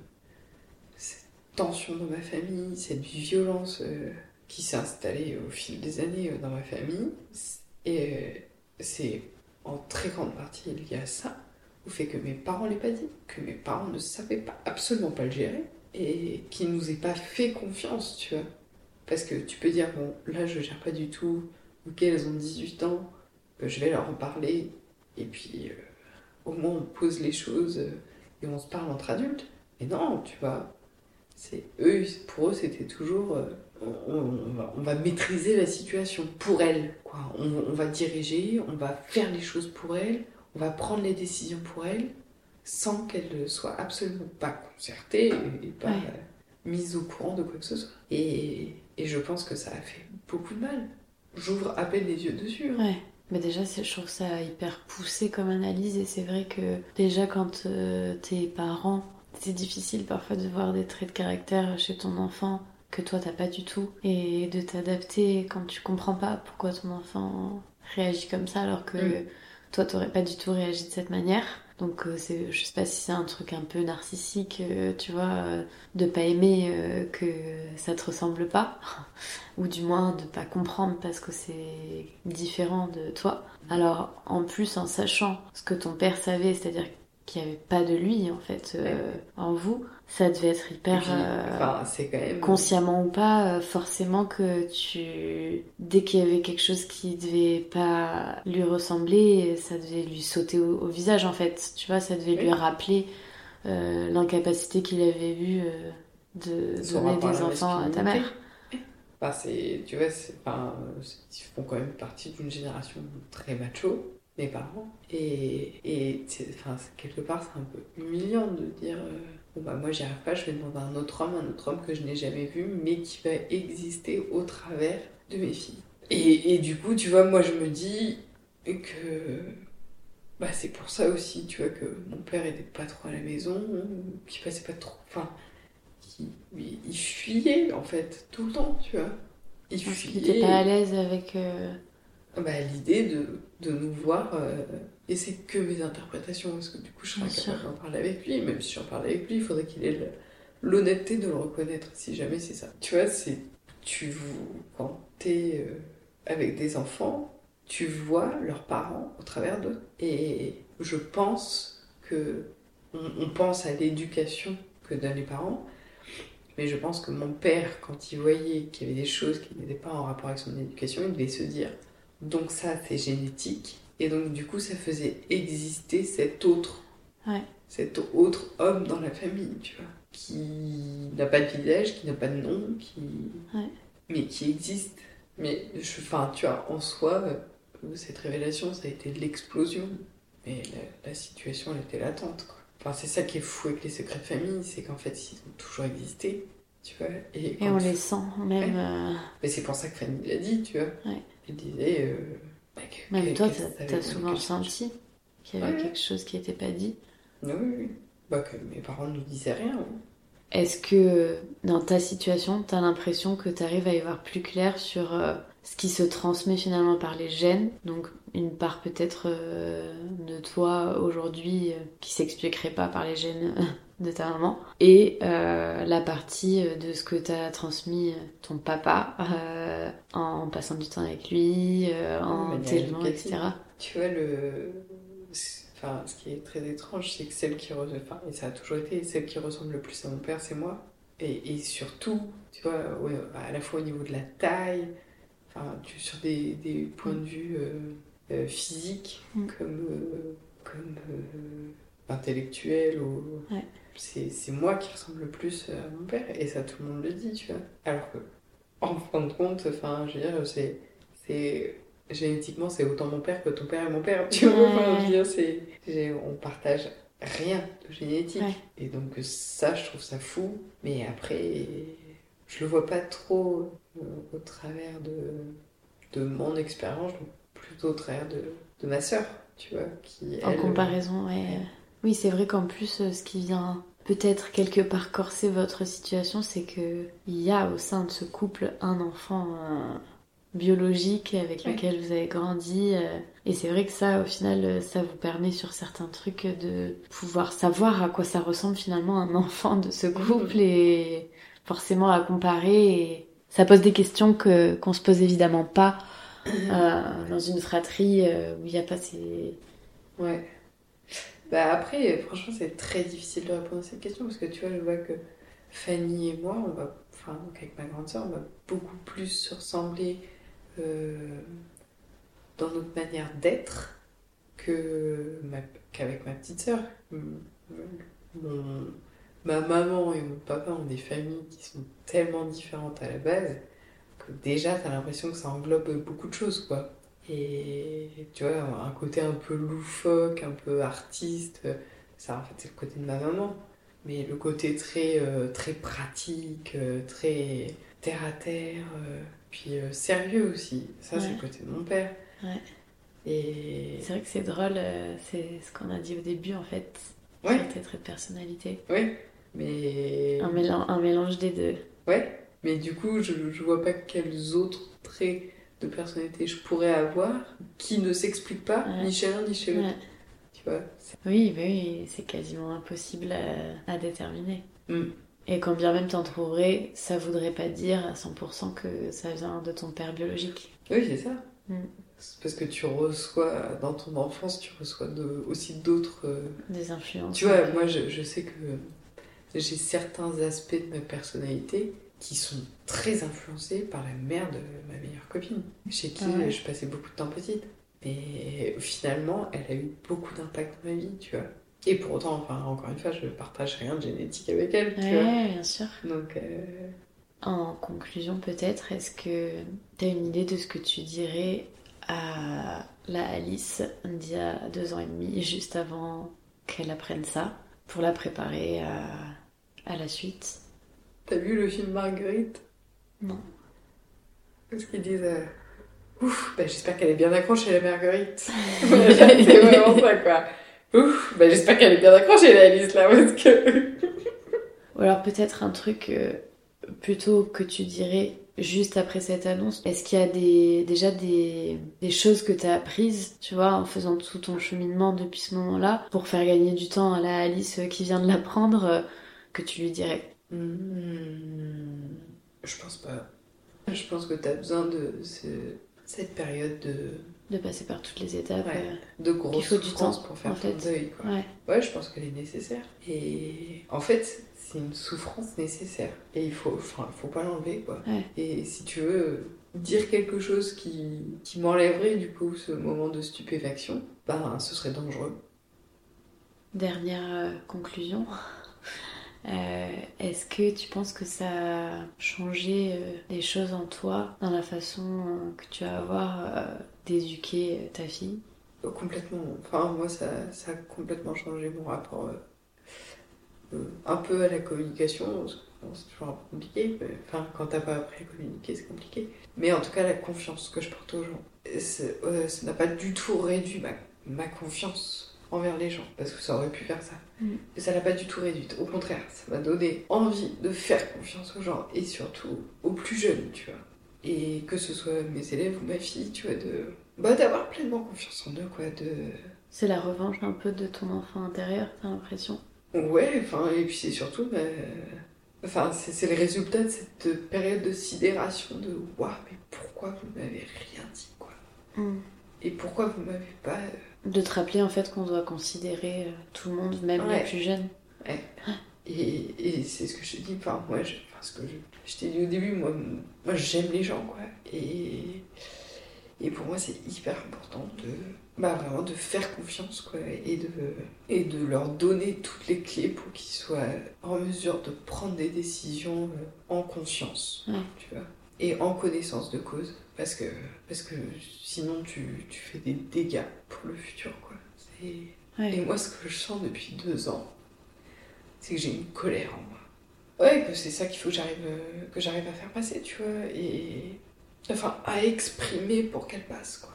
tension dans ma famille, cette violence euh, qui s'est installée au fil des années euh, dans ma famille, et c'est en très grande partie lié à ça, au fait que mes parents ne l'aient pas dit, que mes parents ne savaient pas, absolument pas le gérer, et qu'ils nous aient pas fait confiance, tu vois. Parce que tu peux dire, bon, là je gère pas du tout, ok, elles ont 18 ans, je vais leur en parler, et puis au moins on pose les choses et on se parle entre adultes. Mais non, tu vois, c'est eux, pour eux, c'était toujours euh, on, va, maîtriser la situation pour elle. Quoi. On, va diriger, on va faire les choses pour elle, on va prendre les décisions pour elle, sans qu'elle ne soit absolument pas concertée et, pas mise au courant de quoi que ce soit. Et, et, je pense que ça a fait beaucoup de mal. J'ouvre à peine les yeux dessus. Hein. Ouais. Mais déjà, je trouve ça hyper poussé comme analyse et c'est vrai que déjà quand euh, tes parents, c'est difficile parfois de voir des traits de caractère chez ton enfant que toi t'as pas du tout et de t'adapter quand tu comprends pas pourquoi ton enfant réagit comme ça alors que mm. toi t'aurais pas du tout réagi de cette manière. Donc euh, c'est, je sais pas si c'est un truc un peu narcissique, euh, tu vois, euh, de pas aimer que ça te ressemble pas, [LAUGHS] ou du moins de pas comprendre parce que c'est différent de toi. Alors en plus en sachant ce que ton père savait, c'est-à-dire qu'il n'y avait pas de lui en fait en vous, ça devait être hyper euh, consciemment ou pas euh, forcément que tu dès qu'il y avait quelque chose qui devait pas lui ressembler ça devait lui sauter au, visage en fait. Tu vois ça devait lui rappeler euh, l'incapacité qu'il avait eue de donner des enfants à ta mère. Bah, c'est tu vois c'est ils font quand même partie d'une génération très macho mes parents et, et enfin, quelque part c'est un peu humiliant de dire bon bah moi j'y arrive pas, je vais demander à un autre homme, un autre homme que je n'ai jamais vu, mais qui va exister au travers de mes filles. Et, et du coup, tu vois, moi je me dis que bah c'est pour ça aussi, tu vois, que mon père était pas trop à la maison, qu'il passait pas trop, enfin, il, il, fuyait en fait tout le temps, tu vois. Il fuyait. Il était pas à l'aise avec. Euh, bah, l'idée de, de, nous voir. Euh, et c'est que mes interprétations, parce que du coup, je serais incapable d'en parler avec lui. Même si j'en parlais avec lui, il faudrait qu'il ait l'honnêteté de le reconnaître, si jamais c'est ça. Tu vois, c'est. Tu, quand t'es euh, avec des enfants, tu vois leurs parents au travers d'eux. Et je pense que. On, pense à l'éducation que donnent les parents, mais je pense que mon père, quand il voyait qu'il y avait des choses qui n'étaient pas en rapport avec son éducation, il devait se dire donc ça, c'est génétique. Et donc du coup, ça faisait exister cet autre, cet autre homme dans la famille, tu vois, qui n'a pas de visage, qui n'a pas de nom, qui, mais qui existe. Mais je, enfin, tu vois, en soi, euh, cette révélation, ça a été l'explosion. Mais la, situation, elle était latente. Quoi. Enfin, c'est ça qui est fou avec les secrets de famille, c'est qu'en fait, ils ont toujours existé. Tu vois, et, on les sent, même. Euh, mais c'est pour ça que Fanny l'a dit, tu vois. Il disait. Euh, bah, Même toi, t'as souvent senti qu'il y avait quelque chose qui n'était pas dit? Oui, oui. Bah, que mes parents ne nous disaient rien. Est-ce que dans ta situation, t'as l'impression que t'arrives à y voir plus clair sur euh, ce qui se transmet finalement par les gènes? Donc une part peut-être euh, de toi aujourd'hui qui s'expliquerait pas par les gènes de ta maman et euh, la partie de ce que t'as transmis ton papa euh, en passant du temps avec lui, euh, en t'élevant, etc. Tu vois, le... Enfin, ce qui est très étrange, c'est que celle qui ressemble, enfin, et ça a toujours été, celle qui ressemble le plus à mon père, c'est moi. Et, et, surtout, tu vois, à la fois au niveau de la taille, enfin, tu, sur des, des points de vue physiques, mm. comme, comme intellectuels ou c'est moi qui ressemble le plus à mon père, et ça tout le monde le dit, tu vois. Alors que, en fin de compte, enfin, je veux dire, c'est. Génétiquement, c'est autant mon père que ton père et mon père, tu vois. Enfin, je veux dire, on partage rien de génétique. Et donc, ça, je trouve ça fou. Mais après, je le vois pas trop euh, au travers de, de mon expérience, plutôt au travers de, de ma sœur, tu vois. Qui, en comparaison, ouais. Oui, c'est vrai qu'en plus, euh, ce qui vient peut-être quelque part corser votre situation, c'est que il y a au sein de ce couple un enfant euh, biologique avec Ouais. lequel vous avez grandi. euh, et c'est vrai que ça, au final, ça vous permet sur certains trucs de pouvoir savoir à quoi ça ressemble finalement un [LAUGHS] enfant de ce couple et forcément à comparer. Et ça pose des questions que qu'on se pose évidemment pas euh, dans une fratrie euh, où il n'y a pas ces Ouais. Bah après, franchement, c'est très difficile de répondre à cette question parce que tu vois, je vois que Fanny et moi, enfin, avec ma grande sœur, on va beaucoup plus se ressembler euh, dans notre manière d'être que qu'avec ma petite sœur. Mon- ma maman et mon papa ont des familles qui sont tellement différentes à la base déjà, t'as l'impression que ça englobe beaucoup de choses, quoi. Et tu vois, un côté un peu loufoque, un peu artiste, ça en fait c'est le côté de ma maman. Mais le côté très, euh, très pratique, euh, très terre à terre, euh, puis euh, sérieux aussi, ça c'est le côté de mon père. Ouais. Et C'est vrai que c'est drôle, c'est ce qu'on a dit au début en fait, ouais, sur tes traits de personnalité. ouais, mais Un, mélange, un mélange des deux. ouais, mais du coup je, je vois pas quels autres traits de personnalité je pourrais avoir qui ne s'expliquent pas Ouais. ni chez l'un ni chez l'autre. Ouais. Tu vois, Oui, bah oui, c'est quasiment impossible à, à déterminer. Mm. Et quand bien même t'en trouverais, ça voudrait pas dire à 100% que ça vient de ton père biologique. Oui, c'est ça. Mm. C'est parce que tu reçois, dans ton enfance, tu reçois de- aussi d'autres. euh, Des influences. Tu vois, moi, je, je sais que j'ai certains aspects de ma personnalité qui sont très influencés par la mère de ma meilleure copine, chez qui Ah ouais. je passais beaucoup de temps petite. Et finalement, elle a eu beaucoup d'impact dans ma vie, tu vois. Et pour autant, enfin, encore une fois, je partage rien de génétique avec elle, tu vois. Ouais, bien sûr. Donc, euh, En conclusion, peut-être, est-ce que t'as une idée de ce que tu dirais à la Alice d'il y a deux ans et demi, juste avant qu'elle apprenne ça, pour la préparer à, à la suite? T'as vu le film Marguerite? Non. Parce qu'ils disent euh, Ouf, bah, j'espère qu'elle est bien accrochée, la Marguerite. [LAUGHS] c'est vraiment ça, quoi. Ouf, bah, j'espère qu'elle est bien accrochée, la Alice, là, parce que. [LAUGHS] Ou alors peut-être un truc euh, plutôt que tu dirais juste après cette annonce. Est-ce qu'il y a des, déjà des, des choses que tu as apprises, tu vois, en faisant tout ton cheminement depuis ce moment-là, pour faire gagner du temps à la Alice euh, qui vient de l'apprendre, euh, que tu lui dirais? Hmm, je pense pas. Je pense que t'as besoin de ce- cette période de, de passer par toutes les étapes Ouais. euh, de grosse faut du souffrance temps, pour faire en ton fait. deuil, quoi. Ouais. Ouais, je pense qu'elle est nécessaire. Et en fait, c'est une souffrance nécessaire. Et il faut, enfin, faut pas l'enlever, quoi. Ouais. Et si tu veux dire quelque chose qui, qui m'enlèverait, du coup, ce moment de stupéfaction, ben, ce serait dangereux. Dernière euh, conclusion. Euh, Est-ce que tu penses que ça a changé euh, des choses en toi dans la façon euh, que tu vas avoir euh, d'éduquer ta fille? Complètement. Enfin, moi, ça, a complètement changé mon rapport un peu à la communication. bon, C'est toujours un peu compliqué. mais- Enfin, quand t'as pas appris à communiquer, c'est compliqué. Mais en tout cas, la confiance que je porte aux gens. Ça n'a pas du tout réduit ma confiance envers les gens. Parce que ça aurait pu faire ça. Mm. Et ça l'a pas du tout réduite. Au contraire, ça m'a donné envie de faire confiance aux gens. Et surtout aux plus jeunes, tu vois. Et que ce soit mes élèves ou ma fille, tu vois, de. Bah, d'avoir pleinement confiance en eux, quoi. De. C'est la revanche un peu de ton enfant intérieur, t'as l'impression? Ouais, enfin, et puis c'est surtout, bah, enfin, c'est le résultat de cette période de sidération de waouh, mais pourquoi vous m'avez rien dit, quoi? Et pourquoi vous m'avez pas. De te rappeler en fait qu'on doit considérer euh, tout le monde, même Ouais. les plus jeunes. Et, et c'est ce que je te dis, enfin, moi, je, enfin, ce que je, je t'ai dit au début, moi, j'aime les gens, quoi. Et, et pour moi, c'est hyper important de, bah, vraiment de faire confiance, quoi, et de, et de leur donner toutes les clés pour qu'ils soient en mesure de prendre des décisions euh, en conscience, Ouais. tu vois, et en connaissance de cause. Parce que, parce que sinon, tu, tu fais des dégâts pour le futur, quoi. Ouais. Et moi, ce que je sens depuis deux ans, c'est que j'ai une colère en moi. Ouais, que c'est ça qu'il faut que j'arrive, que j'arrive à faire passer, tu vois, et enfin à exprimer pour qu'elle passe, quoi.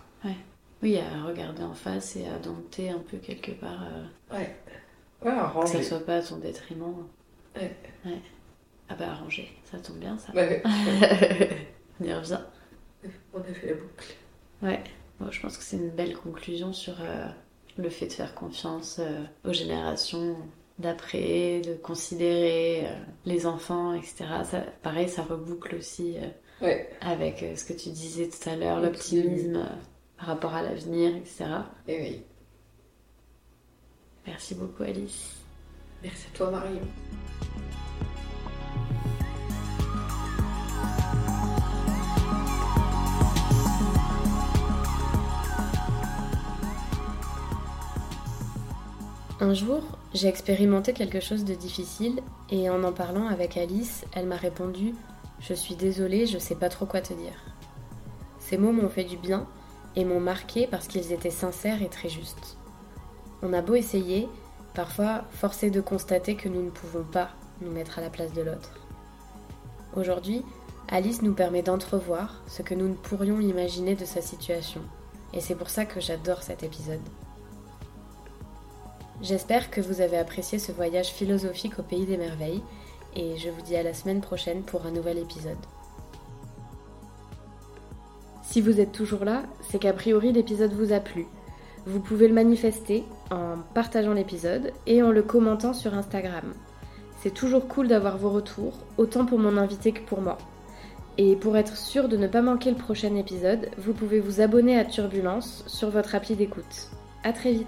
Oui, à regarder en face et à dompter un peu quelque part. euh, Ouais. Ouais, Que ça soit pas à ton détriment. Ouais. Ouais. Ah bah arrangé, ça tombe bien ça. Ouais, [LAUGHS] On y revient. on a fait la boucle. Ouais, Bon, je pense que c'est une belle conclusion sur euh, le fait de faire confiance euh, aux générations d'après, de considérer euh, les enfants, etc. Ça, pareil, ça reboucle aussi Ouais. avec ce que tu disais tout à l'heure, L'optimisme. par rapport à l'avenir, etc. Et oui. Merci beaucoup Alice. Merci à toi, Marion. Un jour, j'ai expérimenté quelque chose de difficile et en en parlant avec Alice, elle m'a répondu Je suis désolée, je sais pas trop quoi te dire. Ces mots m'ont fait du bien et m'ont marqué parce qu'ils étaient sincères et très justes. On a beau essayer, parfois forcé de constater que nous ne pouvons pas nous mettre à la place de l'autre. Aujourd'hui, Alice nous permet d'entrevoir ce que nous ne pourrions imaginer de sa situation, et c'est pour ça que j'adore cet épisode. J'espère que vous avez apprécié ce voyage philosophique au pays des merveilles et je vous dis à la semaine prochaine pour un nouvel épisode. Si vous êtes toujours là, c'est qu'a priori l'épisode vous a plu. Vous pouvez le manifester en partageant l'épisode et en le commentant sur Instagram. C'est toujours cool d'avoir vos retours, autant pour mon invité que pour moi. Et pour être sûr de ne pas manquer le prochain épisode, vous pouvez vous abonner à Turbulence sur votre appli d'écoute. A très vite